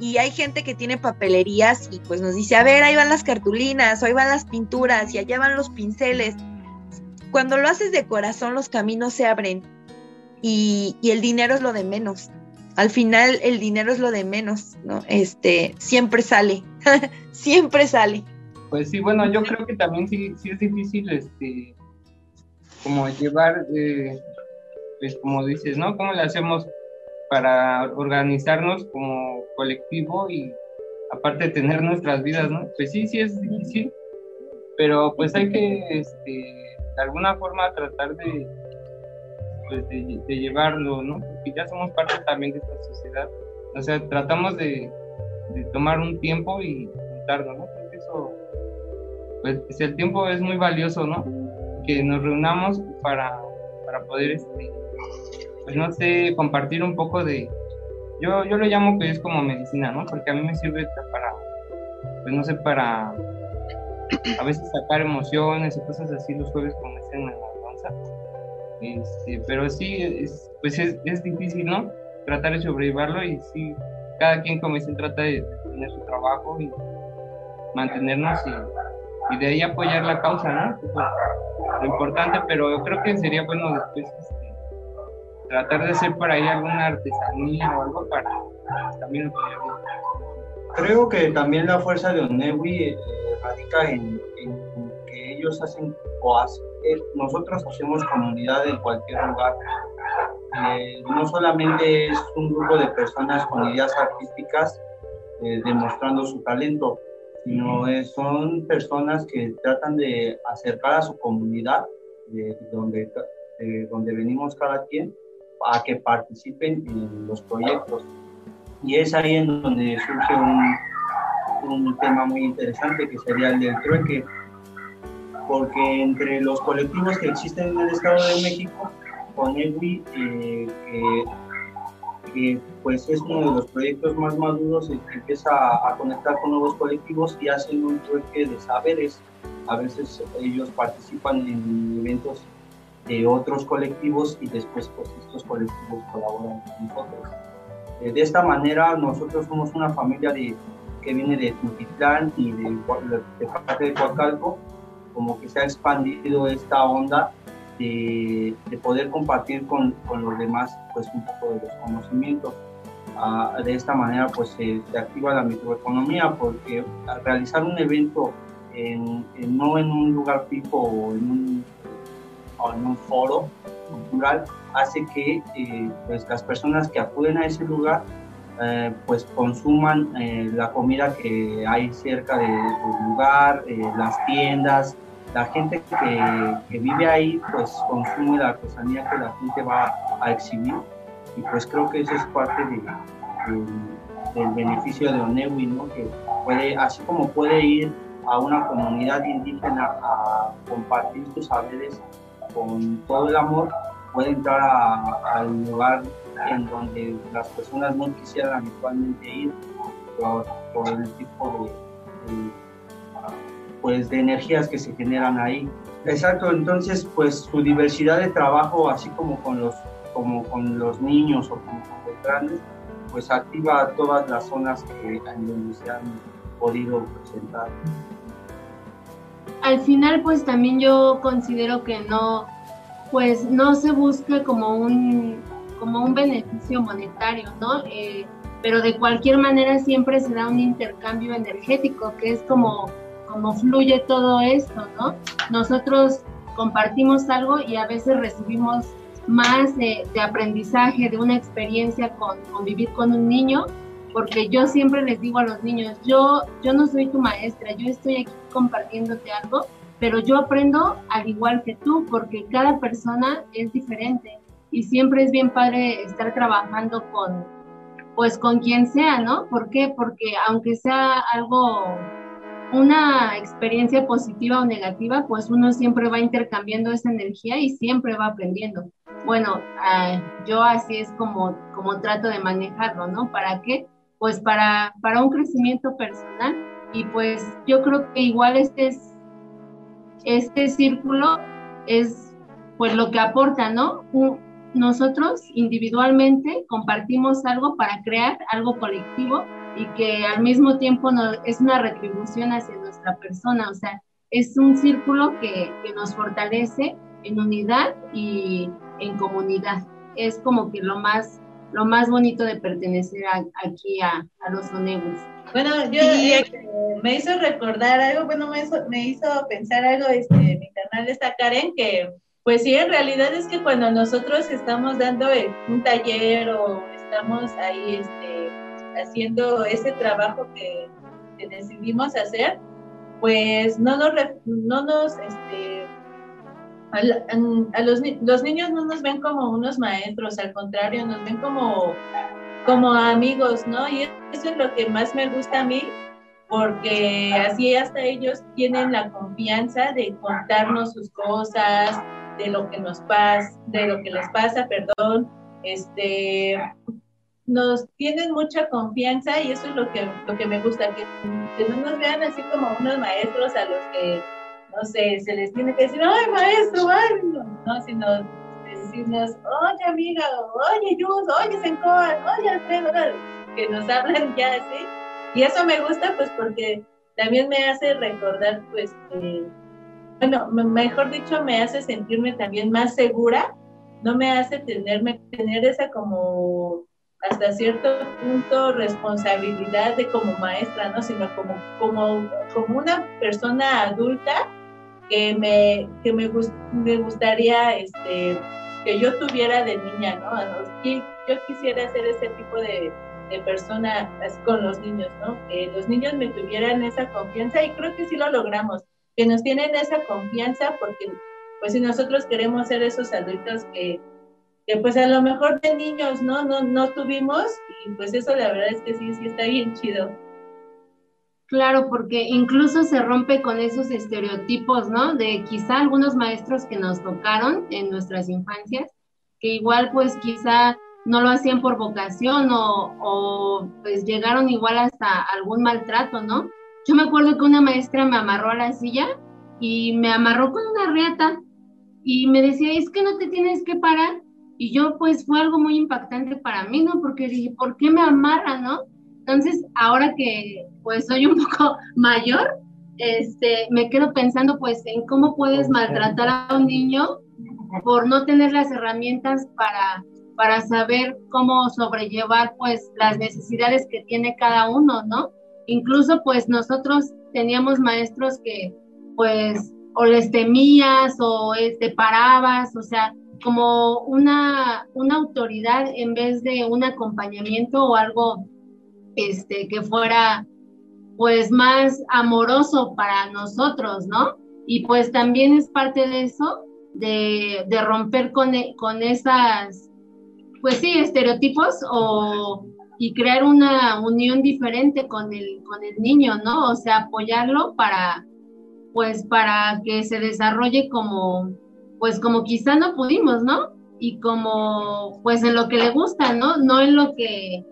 y hay gente que tiene papelerías y pues nos dice, a ver, ahí van las cartulinas, ahí van las pinturas y allá van los pinceles. Cuando lo haces de corazón, los caminos se abren y, el dinero es lo de menos. Al final el dinero es lo de menos, ¿no? Este, siempre sale, siempre sale. Pues sí, bueno, yo creo que también sí, sí es difícil, este, como llevar, eh, pues como dices, ¿no? ¿Cómo le hacemos para organizarnos como colectivo y aparte tener nuestras vidas, ¿no? Pues sí, sí es difícil, pero pues hay que, este, de alguna forma tratar de, pues de, llevarlo, ¿no? Ya somos parte también de esta sociedad. O sea, tratamos de, tomar un tiempo y juntarnos, ¿no? Porque eso, pues, pues el tiempo es muy valioso, ¿no? Que nos reunamos para, para poder, este, pues no sé, compartir un poco de, yo, yo lo llamo que es como medicina, ¿no? Porque a mí me sirve para, pues no sé, para a veces sacar emociones y cosas así los jueves la danza. Este, pero sí, es, pues es, es, difícil, ¿no? Tratar de sobrellevarlo y sí, cada quien como dicen trata de tener su trabajo y mantenernos y, de ahí apoyar la causa, ¿no? lo importante, pero yo creo que sería bueno después este, tratar de hacer por ahí alguna artesanía o algo para también Creo que también la fuerza de Onewi eh, radica en, que ellos hacen o eh, nosotros hacemos comunidad en cualquier lugar. Eh, no solamente es un grupo de personas con ideas artísticas demostrando su talento, sino son personas que tratan de acercar a su comunidad, de donde, de donde venimos cada quien, a que participen en los proyectos. Y es ahí en donde surge un, un tema muy interesante que sería el del trueque, porque entre los colectivos que existen en el Estado de México, con EWI, eh, que, pues es uno de los proyectos más maduros, que empieza a, conectar con nuevos colectivos y hacen un trueque de saberes. A veces ellos participan en eventos de otros colectivos y después pues estos colectivos colaboran con nosotros. Eh, de esta manera nosotros somos una familia de, que viene de Tutitlán y de, de, parte de Coacalco, como que se ha expandido esta onda de, de poder compartir con, con, los demás pues un poco de los conocimientos. Ah, de esta manera pues se, activa la microeconomía porque al realizar un evento en, no en un lugar fijo o en un en un foro cultural hace que eh, pues las personas que acuden a ese lugar eh, pues consuman eh, la comida que hay cerca del lugar, las tiendas, la gente que, que, vive ahí pues consume la artesanía que la gente va a exhibir y pues creo que eso es parte de, del beneficio de Onewi, ¿no? que puede, así como puede ir a una comunidad indígena a compartir sus saberes con todo el amor puede entrar al lugar en donde las personas no quisieran habitualmente ir por, el tipo de, pues de energías que se generan ahí. Exacto, entonces pues su diversidad de trabajo, así como con los, como con los niños o con los grandes, pues activa todas las zonas que en donde se han podido presentar al final pues también yo considero que no, pues no se busca como un, como un beneficio monetario, ¿no? Eh, pero de cualquier manera siempre se da un intercambio energético, que es como, como fluye todo esto, ¿no? Nosotros compartimos algo y a veces recibimos más de, aprendizaje, de una experiencia con, con, vivir con un niño, porque yo siempre les digo a los niños, yo, yo no soy tu maestra, yo estoy aquí compartiéndote algo, pero yo aprendo al igual que tú, porque cada persona es diferente y siempre es bien padre estar trabajando con, pues con quien sea, ¿no? ¿Por qué? Porque aunque sea algo, una experiencia positiva o negativa, pues uno siempre va intercambiando esa energía y siempre va aprendiendo. Bueno, ah, yo así es como, como trato de manejarlo, ¿no? ¿Para qué? Pues para, para un crecimiento personal y pues yo creo que igual este es, este círculo es pues lo que aporta, ¿no? Nosotros individualmente compartimos algo para crear algo colectivo y que al mismo tiempo es una retribución hacia nuestra persona, o sea, es un círculo que, que nos fortalece en unidad y en comunidad. Es como que lo más, lo más bonito de pertenecer aquí a, a los Onegos. Bueno, yo este, me hizo recordar algo, bueno, me hizo, me hizo pensar algo, este, mi canal está Karen, que pues sí, en realidad es que cuando nosotros estamos dando un taller o estamos ahí este, haciendo ese trabajo que, decidimos hacer, pues no nos, no nos este, a, los, los niños no nos ven como unos maestros, al contrario, nos ven como como amigos, ¿no? Y eso es lo que más me gusta a mí, porque así hasta ellos tienen la confianza de contarnos sus cosas, de lo que nos pasa, de lo que les pasa, perdón, este, nos tienen mucha confianza y eso es lo que, lo que me gusta, que, no nos vean así como unos maestros a los que, no sé, se les tiene que decir, ay, maestro, ay, no, no sino decirnos, oye amiga, oye Yus, oye Sencoa, oye Alfredo, que nos hablan ya así. Y eso me gusta pues porque también me hace recordar pues que, bueno, mejor dicho, me hace sentirme también más segura, no me hace tenerme, tener esa como hasta cierto punto responsabilidad de como maestra, ¿no? Sino como, como, como una persona adulta que me, que me, me gustaría este, que yo tuviera de niña, ¿no? Yo quisiera ser ese tipo de, de persona con los niños, ¿no? Que los niños me tuvieran esa confianza y creo que sí lo logramos, que nos tienen esa confianza porque pues si nosotros queremos ser esos adultos que, que pues a lo mejor de niños no, no, no tuvimos y pues eso la verdad es que sí, sí está bien chido. Claro, porque incluso se rompe con esos estereotipos, ¿no? De quizá algunos maestros que nos tocaron en nuestras infancias, que igual pues quizá no lo hacían por vocación o, o, pues llegaron igual hasta algún maltrato, ¿no? Yo me acuerdo que una maestra me amarró a la silla y me amarró con una riata y me decía, es que no te tienes que parar. Y yo pues fue algo muy impactante para mí, ¿no? Porque dije, ¿por qué me amarra, no? Entonces, ahora que pues soy un poco mayor, este, me quedo pensando pues en cómo puedes maltratar a un niño por no tener las herramientas para, para saber cómo sobrellevar pues las necesidades que tiene cada uno, ¿no? Incluso pues nosotros teníamos maestros que pues o les temías o te este, parabas, o sea, como una, una autoridad en vez de un acompañamiento o algo este, que fuera pues más amoroso para nosotros, ¿no? Y pues también es parte de eso, de, romper con, con esas, pues sí, estereotipos o, y crear una unión diferente con el, con el niño, ¿no? O sea, apoyarlo para, pues para que se desarrolle como, pues como quizá no pudimos, ¿no? Y como, pues en lo que le gusta, ¿no? No en lo que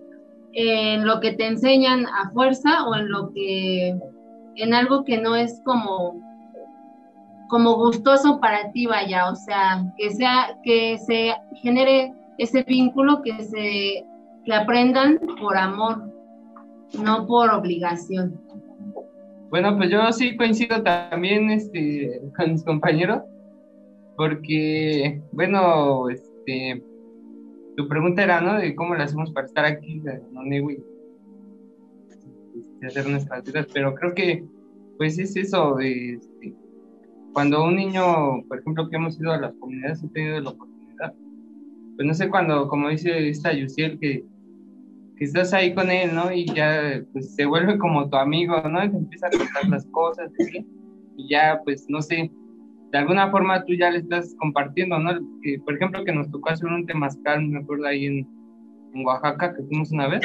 en lo que te enseñan a fuerza o en lo que, en algo que no es como, como gustoso para ti, vaya, o sea, que sea, que se genere ese vínculo, que se, que aprendan por amor, no por obligación. Bueno, pues yo sí coincido también este, con mis compañeros, porque, bueno, este, tu pregunta era, ¿no? De cómo le hacemos para estar aquí, no Newi, de hacer nuestras vidas, pero creo que, pues es eso, este, cuando un niño, por ejemplo, que hemos ido a las comunidades, he tenido la oportunidad, pues no sé, cuando, como dice esta Yusiel, que, que estás ahí con él, ¿no? Y ya, pues se vuelve como tu amigo, ¿no? Y te empieza a contar las cosas, ¿sí? Y ya, pues, no sé, de alguna forma tú ya le estás compartiendo, ¿no? Por ejemplo, que nos tocó hacer un temazcal, me acuerdo ahí en, en, Oaxaca, que fuimos una vez,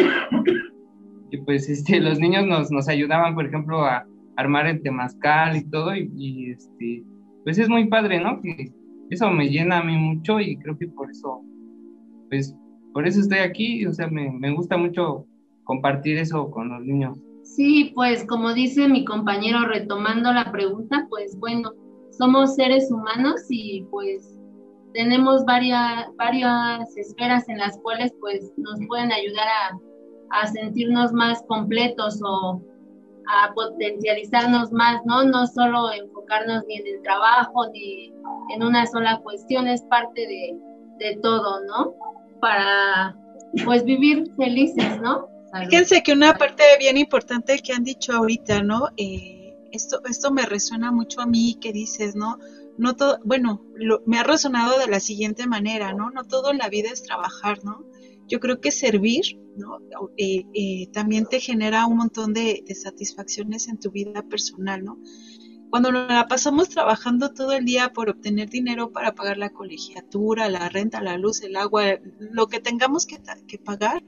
y pues este, los niños nos, nos ayudaban, por ejemplo, a armar el temazcal y todo, y, este, pues es muy padre, ¿no? Eso me llena a mí mucho y creo que por eso, pues, por eso estoy aquí, o sea, me, me gusta mucho compartir eso con los niños. Sí, pues como dice mi compañero, retomando la pregunta, pues bueno, somos seres humanos y pues tenemos varias, varias esferas en las cuales pues nos pueden ayudar a, a sentirnos más completos o a potencializarnos más, ¿no? No solo enfocarnos ni en el trabajo ni en una sola cuestión, es parte de, de todo, ¿no? Para pues vivir felices, ¿no? Fíjense que una parte bien importante que han dicho ahorita, ¿no? Eh, esto, esto me resuena mucho a mí que dices, ¿no? No todo, bueno, me ha resonado de la siguiente manera, ¿no? No todo en la vida es trabajar, ¿no? Yo creo que servir, ¿no? Eh, eh, también te genera un montón de, satisfacciones en tu vida personal, ¿no? Cuando nos la pasamos trabajando todo el día por obtener dinero para pagar la colegiatura, la renta, la luz, el agua, lo que tengamos que, que pagar,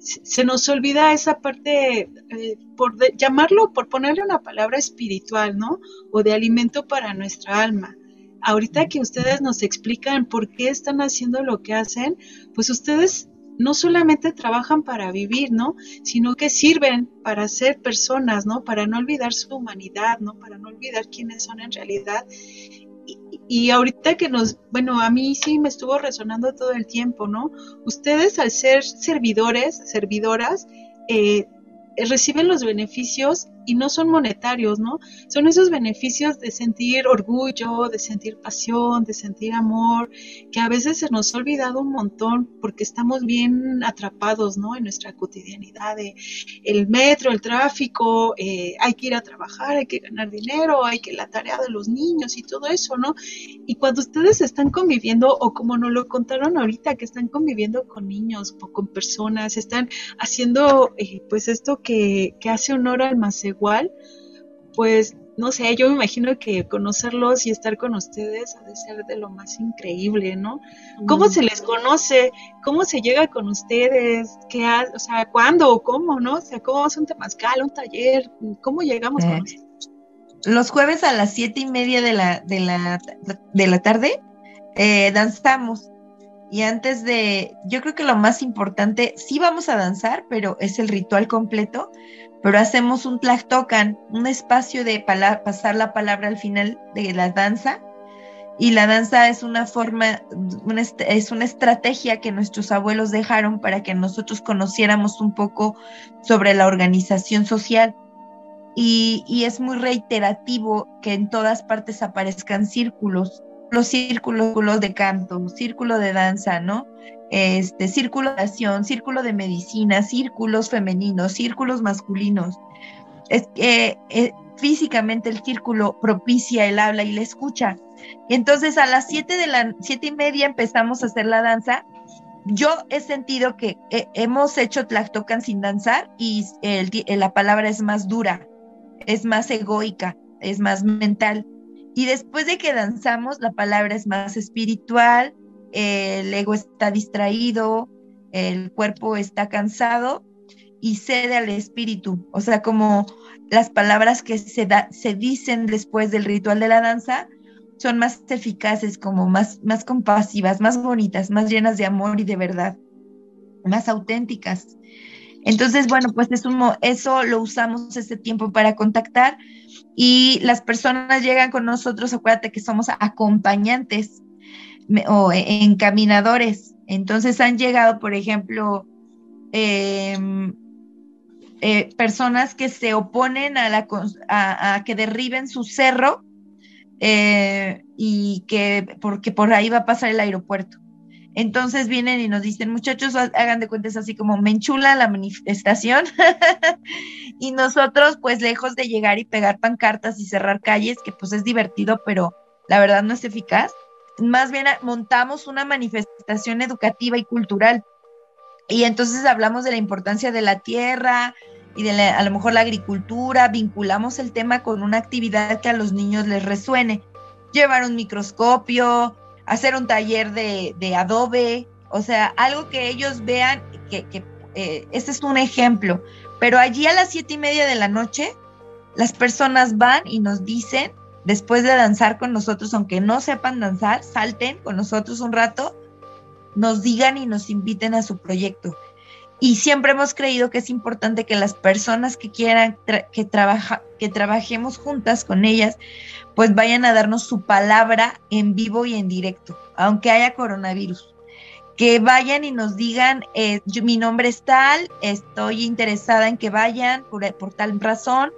se nos olvida esa parte, eh, por llamarlo, por ponerle una palabra espiritual, ¿no? O de alimento para nuestra alma. Ahorita que ustedes nos explican por qué están haciendo lo que hacen, pues ustedes no solamente trabajan para vivir, ¿no? Sino que sirven para ser personas, ¿no? Para no olvidar su humanidad, ¿no? Para no olvidar quiénes son en realidad y ahorita que nos, bueno, a mí sí me estuvo resonando todo el tiempo, ¿no? Ustedes al ser servidores, servidoras, eh, reciben los beneficios y no son monetarios, ¿no? Son esos beneficios de sentir orgullo, de sentir pasión, de sentir amor, que a veces se nos ha olvidado un montón porque estamos bien atrapados, ¿no? En nuestra cotidianidad el metro, el tráfico, eh, hay que ir a trabajar, hay que ganar dinero, hay que la tarea de los niños y todo eso, ¿no? Y cuando ustedes están conviviendo, o como nos lo contaron ahorita, que están conviviendo con niños o con personas, están haciendo eh, pues esto que, que hace honor al más igual, pues no sé, yo me imagino que conocerlos y estar con ustedes ha de ser de lo más increíble, ¿no? ¿Cómo se les conoce? ¿Cómo se llega con ustedes? ¿Qué o sea, cuándo o cómo, no? O sea, ¿cómo es un temazcal, un taller? ¿Cómo llegamos con eh, ustedes? Los jueves a las siete y media de la, de la, de la tarde eh, danzamos. Y antes de, yo creo que lo más importante, sí vamos a danzar, pero es el ritual completo, pero hacemos un tlactocan, un espacio de pasar la palabra al final de la danza. Y la danza es una forma, es una estrategia que nuestros abuelos dejaron para que nosotros conociéramos un poco sobre la organización social. Y, y es muy reiterativo que en todas partes aparezcan círculos, los círculos de canto, círculo de danza, ¿no? Este, círculo de acción, círculo de medicina, círculos femeninos, círculos masculinos. Es que eh, físicamente el círculo propicia el habla y la escucha. Entonces a las siete de la siete y media empezamos a hacer la danza. Yo he sentido que eh, hemos hecho tlactocan sin danzar y la palabra es más dura, es más egoica, es más mental. Y después de que danzamos, la palabra es más espiritual, el ego está distraído, el cuerpo está cansado y cede al espíritu. O sea, como las palabras que se, dicen después del ritual de la danza son más eficaces, como más, más compasivas, más bonitas, más llenas de amor y de verdad, más auténticas. Entonces, bueno, pues es eso lo usamos ese tiempo para contactar y las personas llegan con nosotros, acuérdate que somos acompañantes o encaminadores. Entonces han llegado, por ejemplo, em, eh, personas que se oponen a, la, a, que derriben su cerro eh, y que porque por ahí va a pasar el aeropuerto. Entonces vienen y nos dicen, muchachos, hagan de cuentas así como me enchula la manifestación. y nosotros, pues lejos de llegar y pegar pancartas y cerrar calles, que pues es divertido, pero la verdad no es eficaz, más bien montamos una manifestación educativa y cultural. Y entonces hablamos de la importancia de la tierra y de a lo mejor la agricultura, vinculamos el tema con una actividad que a los niños les resuene. Llevar un microscopio, hacer un taller de, adobe, o sea, algo que ellos vean, que, este es un ejemplo. Pero allí a las siete y media de la noche, las personas van y nos dicen después de danzar con nosotros, aunque no sepan danzar, salten con nosotros un rato, nos digan y nos inviten a su proyecto. Y siempre hemos creído que es importante que las personas que quieran que, trabaja que trabajemos juntas con ellas, pues vayan a darnos su palabra en vivo y en directo, aunque haya coronavirus. Que vayan y nos digan, eh, mi nombre es tal, estoy interesada en que vayan por tal razón,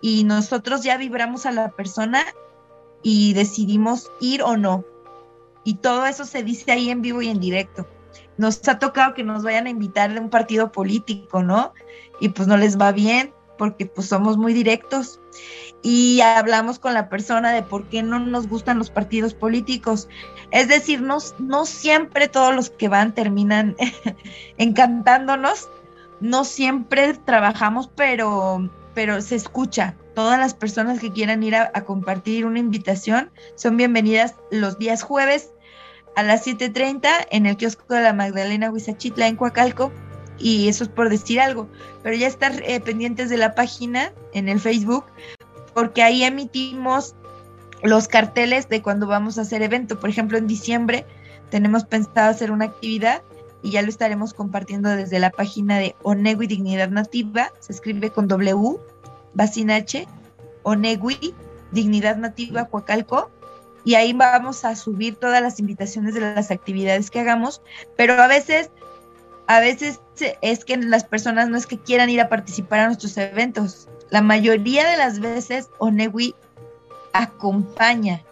y nosotros ya vibramos a la persona y decidimos ir o no. Y todo eso se dice ahí en vivo y en directo. Nos ha tocado que nos vayan a invitar de un partido político, ¿no? Y pues no les va bien porque pues somos muy directos y hablamos con la persona de por qué no nos gustan los partidos políticos. Es decir, no, no siempre todos los que van terminan encantándonos, no siempre trabajamos, pero pero se escucha. Todas las personas que quieran ir a, compartir una invitación son bienvenidas los días jueves a las 7.30 en el kiosco de la Magdalena Huizachitla en Coacalco. Y eso es por decir algo. Pero ya estar eh, pendientes de la página en el Facebook, porque ahí emitimos los carteles de cuando vamos a hacer evento. Por ejemplo, en diciembre tenemos pensado hacer una actividad y ya lo estaremos compartiendo desde la página de Onegui Dignidad Nativa, se escribe con W, Bacinache, Onegui Dignidad Nativa Coacalco, y ahí vamos a subir todas las invitaciones de las actividades que hagamos, pero a veces, a veces es que las personas no es que quieran ir a participar a nuestros eventos, la mayoría de las veces Onewi acompaña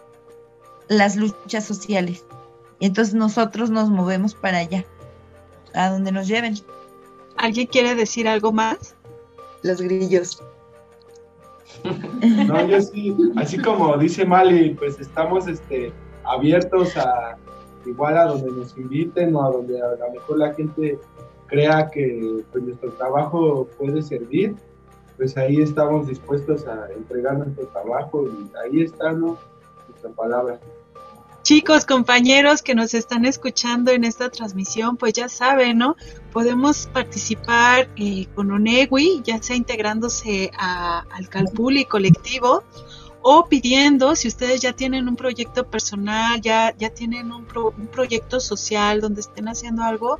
las luchas sociales. Entonces nosotros nos movemos para allá, a donde nos lleven. ¿Alguien quiere decir algo más? Los grillos. No, yo sí, así como dice Mali, pues estamos este, abiertos a igual a donde nos inviten o a donde a lo mejor la gente crea que pues, nuestro trabajo puede servir, pues ahí estamos dispuestos a entregar nuestro trabajo y ahí está nuestra palabra. Chicos, compañeros que nos están escuchando en esta transmisión, pues ya saben, ¿no? Podemos participar eh, con ONEGUI, ya sea integrándose al Calpuli colectivo o pidiendo, si ustedes ya tienen un proyecto personal, ya, ya tienen un, un proyecto social donde estén haciendo algo,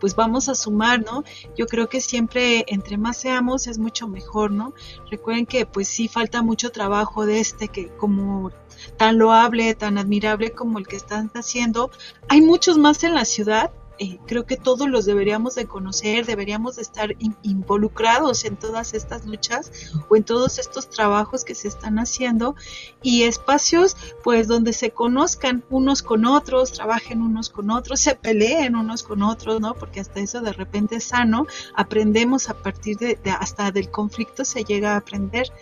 pues vamos a sumar, ¿no? Yo creo que siempre entre más seamos es mucho mejor, ¿no? Recuerden que pues sí falta mucho trabajo de este que como tan loable, tan admirable como el que están haciendo, hay muchos más en la ciudad eh, creo que todos los deberíamos de conocer, deberíamos de estar involucrados en todas estas luchas o en todos estos trabajos que se están haciendo y espacios pues donde se conozcan unos con otros, trabajen unos con otros, se peleen unos con otros, ¿no? Porque hasta eso de repente es sano, aprendemos a partir de hasta del conflicto se llega a aprender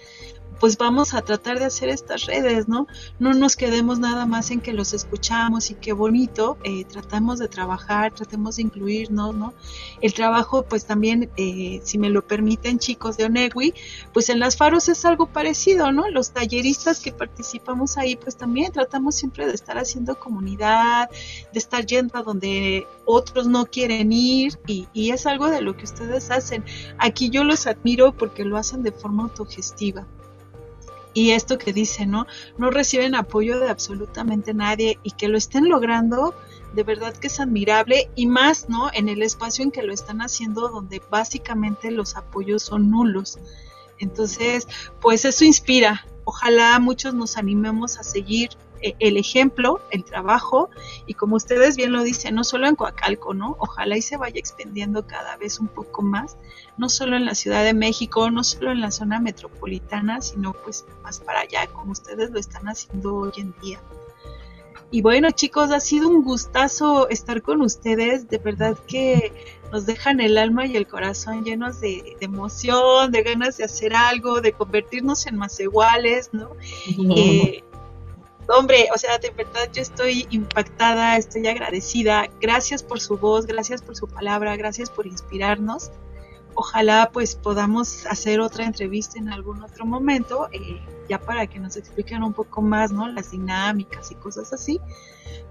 pues vamos a tratar de hacer estas redes, ¿no? No nos quedemos nada más en que los escuchamos y qué bonito, eh, tratamos de trabajar, tratemos de incluirnos, ¿no? El trabajo, pues también, eh, si me lo permiten chicos de Onegui, pues en las faros es algo parecido, ¿no? Los talleristas que participamos ahí, pues también tratamos siempre de estar haciendo comunidad, de estar yendo a donde otros no quieren ir y, y es algo de lo que ustedes hacen. Aquí yo los admiro porque lo hacen de forma autogestiva y esto que dice, ¿no? No reciben apoyo de absolutamente nadie y que lo estén logrando, de verdad que es admirable y más, ¿no? En el espacio en que lo están haciendo donde básicamente los apoyos son nulos. Entonces, pues eso inspira. Ojalá muchos nos animemos a seguir el ejemplo, el trabajo, y como ustedes bien lo dicen, no solo en Coacalco, ¿no? Ojalá y se vaya extendiendo cada vez un poco más, no solo en la Ciudad de México, no solo en la zona metropolitana, sino pues más para allá, como ustedes lo están haciendo hoy en día. Y bueno, chicos, ha sido un gustazo estar con ustedes. De verdad que nos dejan el alma y el corazón llenos de, emoción, de ganas de hacer algo, de convertirnos en más iguales, ¿no? Eh, hombre, o sea, de verdad yo estoy impactada, estoy agradecida. Gracias por su voz, gracias por su palabra, gracias por inspirarnos. Ojalá pues podamos hacer otra entrevista en algún otro momento, eh, ya para que nos expliquen un poco más, ¿no? Las dinámicas y cosas así.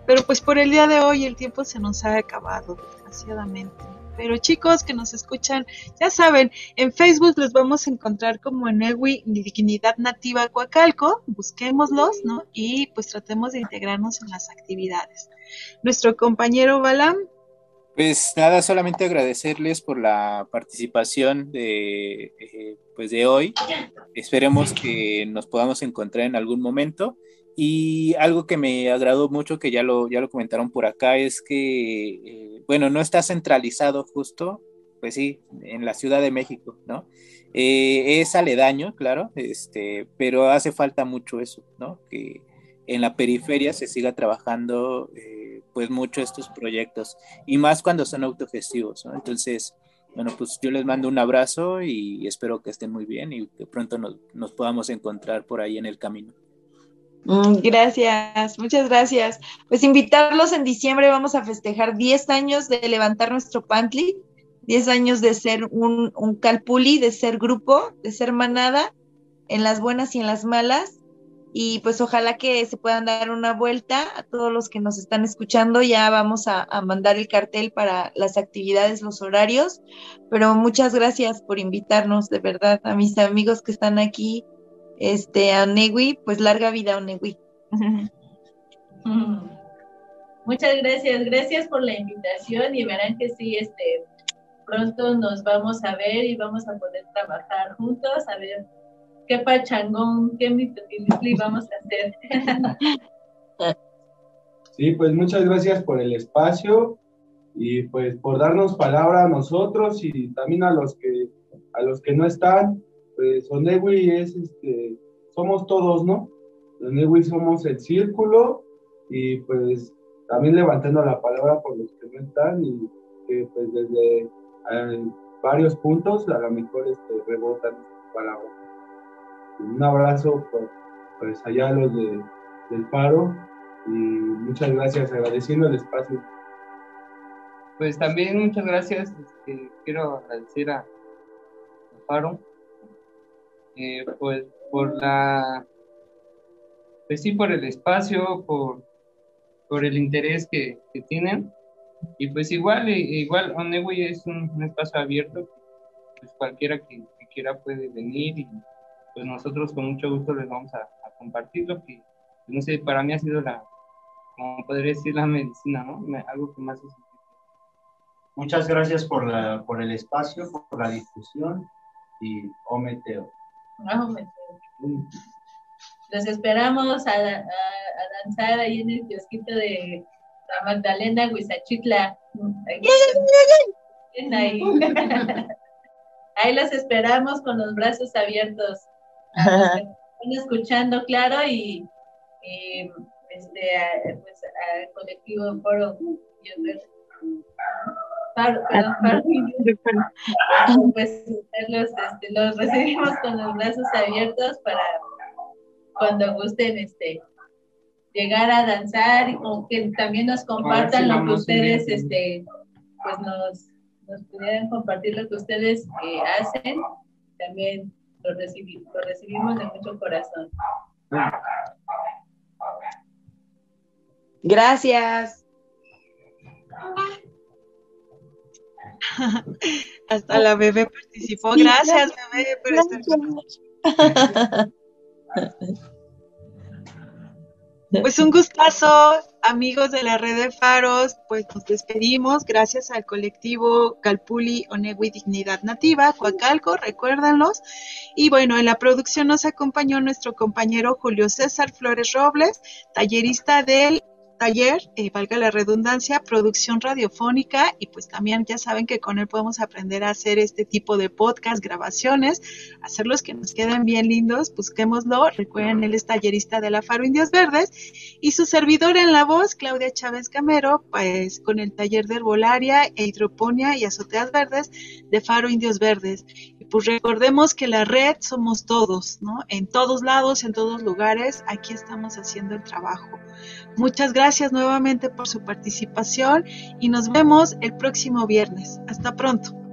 Pero pues por el día de hoy el tiempo se nos ha acabado, desgraciadamente. Pero chicos que nos escuchan, ya saben, en Facebook los vamos a encontrar como en Ewi Dignidad Nativa Coacalco, busquémoslos, ¿no? Y pues tratemos de integrarnos en las actividades. Nuestro compañero Balam. Pues nada, solamente agradecerles por la participación de, eh, pues de hoy. Esperemos que nos podamos encontrar en algún momento. Y algo que me agradó mucho, que ya lo, ya lo comentaron por acá, es que, eh, bueno, no está centralizado justo, pues sí, en la Ciudad de México, ¿no? Eh, es aledaño, claro, este, pero hace falta mucho eso, ¿no? Que en la periferia se siga trabajando, eh, pues, mucho estos proyectos, y más cuando son autogestivos, ¿no? Entonces, bueno, pues yo les mando un abrazo y espero que estén muy bien y que pronto nos, nos podamos encontrar por ahí en el camino. Mm, gracias, muchas gracias. Pues invitarlos en diciembre, vamos a festejar 10 años de levantar nuestro Pantli, 10 años de ser un, un calpuli, de ser grupo, de ser manada, en las buenas y en las malas. Y pues ojalá que se puedan dar una vuelta a todos los que nos están escuchando. Ya vamos a, a mandar el cartel para las actividades, los horarios. Pero muchas gracias por invitarnos, de verdad, a mis amigos que están aquí este, a Newi, pues larga vida a Newi. Muchas gracias, gracias por la invitación y verán que sí, este, pronto nos vamos a ver y vamos a poder trabajar juntos, a ver qué pachangón, qué mitotili vamos a hacer. Sí, pues muchas gracias por el espacio y pues por darnos palabra a nosotros y también a los que a los que no están pues Onewi es, este, somos todos, ¿no? Onewi somos el círculo y pues también levantando la palabra por los que no están y que pues desde eh, varios puntos a lo mejor este, rebotan palabras. Un abrazo por, pues allá a los de, del paro y muchas gracias, agradeciendo el espacio. Pues también muchas gracias, este, quiero agradecer a, Paro, eh, pues por la, pues sí, por el espacio, por, por el interés que, que tienen, y pues igual, igual, Onewi es un, espacio abierto, pues cualquiera que, quiera puede venir y pues nosotros con mucho gusto les vamos a, compartir lo que, no sé, para mí ha sido la, como podría decir, la medicina, ¿no? Algo que más es Muchas gracias por, la, por el espacio, por la discusión y Ometeo. Los esperamos a, a, danzar ahí en el kiosquito de la Magdalena Huizachitla. Ahí. ahí los esperamos con los brazos abiertos. Están escuchando, claro, y, este, pues, al colectivo Foro pues los, este, los recibimos con los brazos abiertos para cuando gusten este llegar a danzar y que también nos compartan lo que ustedes este pues nos, nos pudieran compartir lo que ustedes eh, hacen. También lo, lo recibimos de mucho corazón. Gracias Hasta la bebé participó. Gracias, bebé, por estar con Pues un gustazo, amigos de la red de faros, pues nos despedimos. Gracias al colectivo Calpuli Onegui Dignidad Nativa, Coacalco, recuérdanlos. Y bueno, en la producción nos acompañó nuestro compañero Julio César Flores Robles, tallerista del taller, eh, valga la redundancia, producción radiofónica y pues también ya saben que con él podemos aprender a hacer este tipo de podcast, grabaciones, hacerlos que nos queden bien lindos, busquémoslo, recuerden, él es tallerista de la Faro Indios Verdes y su servidor en la voz, Claudia Chávez Camero, pues con el taller de herbolaria e hidroponía y azoteas verdes de Faro Indios Verdes. Pues recordemos que la red somos todos, ¿no? En todos lados, en todos lugares, aquí estamos haciendo el trabajo. Muchas gracias nuevamente por su participación y nos vemos el próximo viernes. Hasta pronto.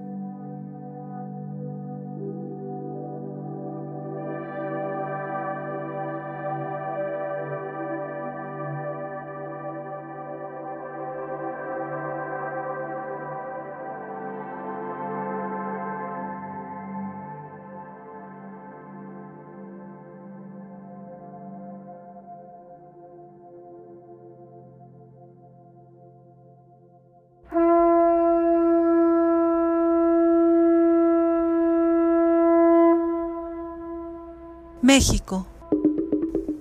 México,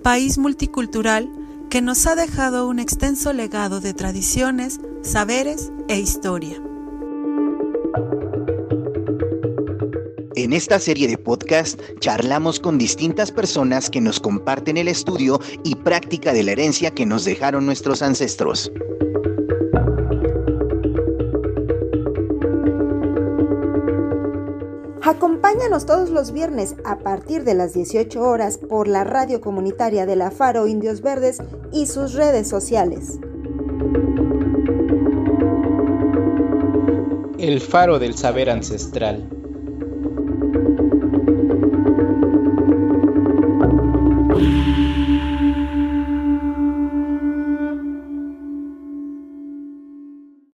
país multicultural que nos ha dejado un extenso legado de tradiciones, saberes e historia. En esta serie de podcast charlamos con distintas personas que nos comparten el estudio y práctica de la herencia que nos dejaron nuestros ancestros. Acompáñanos todos los viernes a partir de las 18 horas por la radio comunitaria de la Faro Indios Verdes y sus redes sociales. El faro del saber ancestral.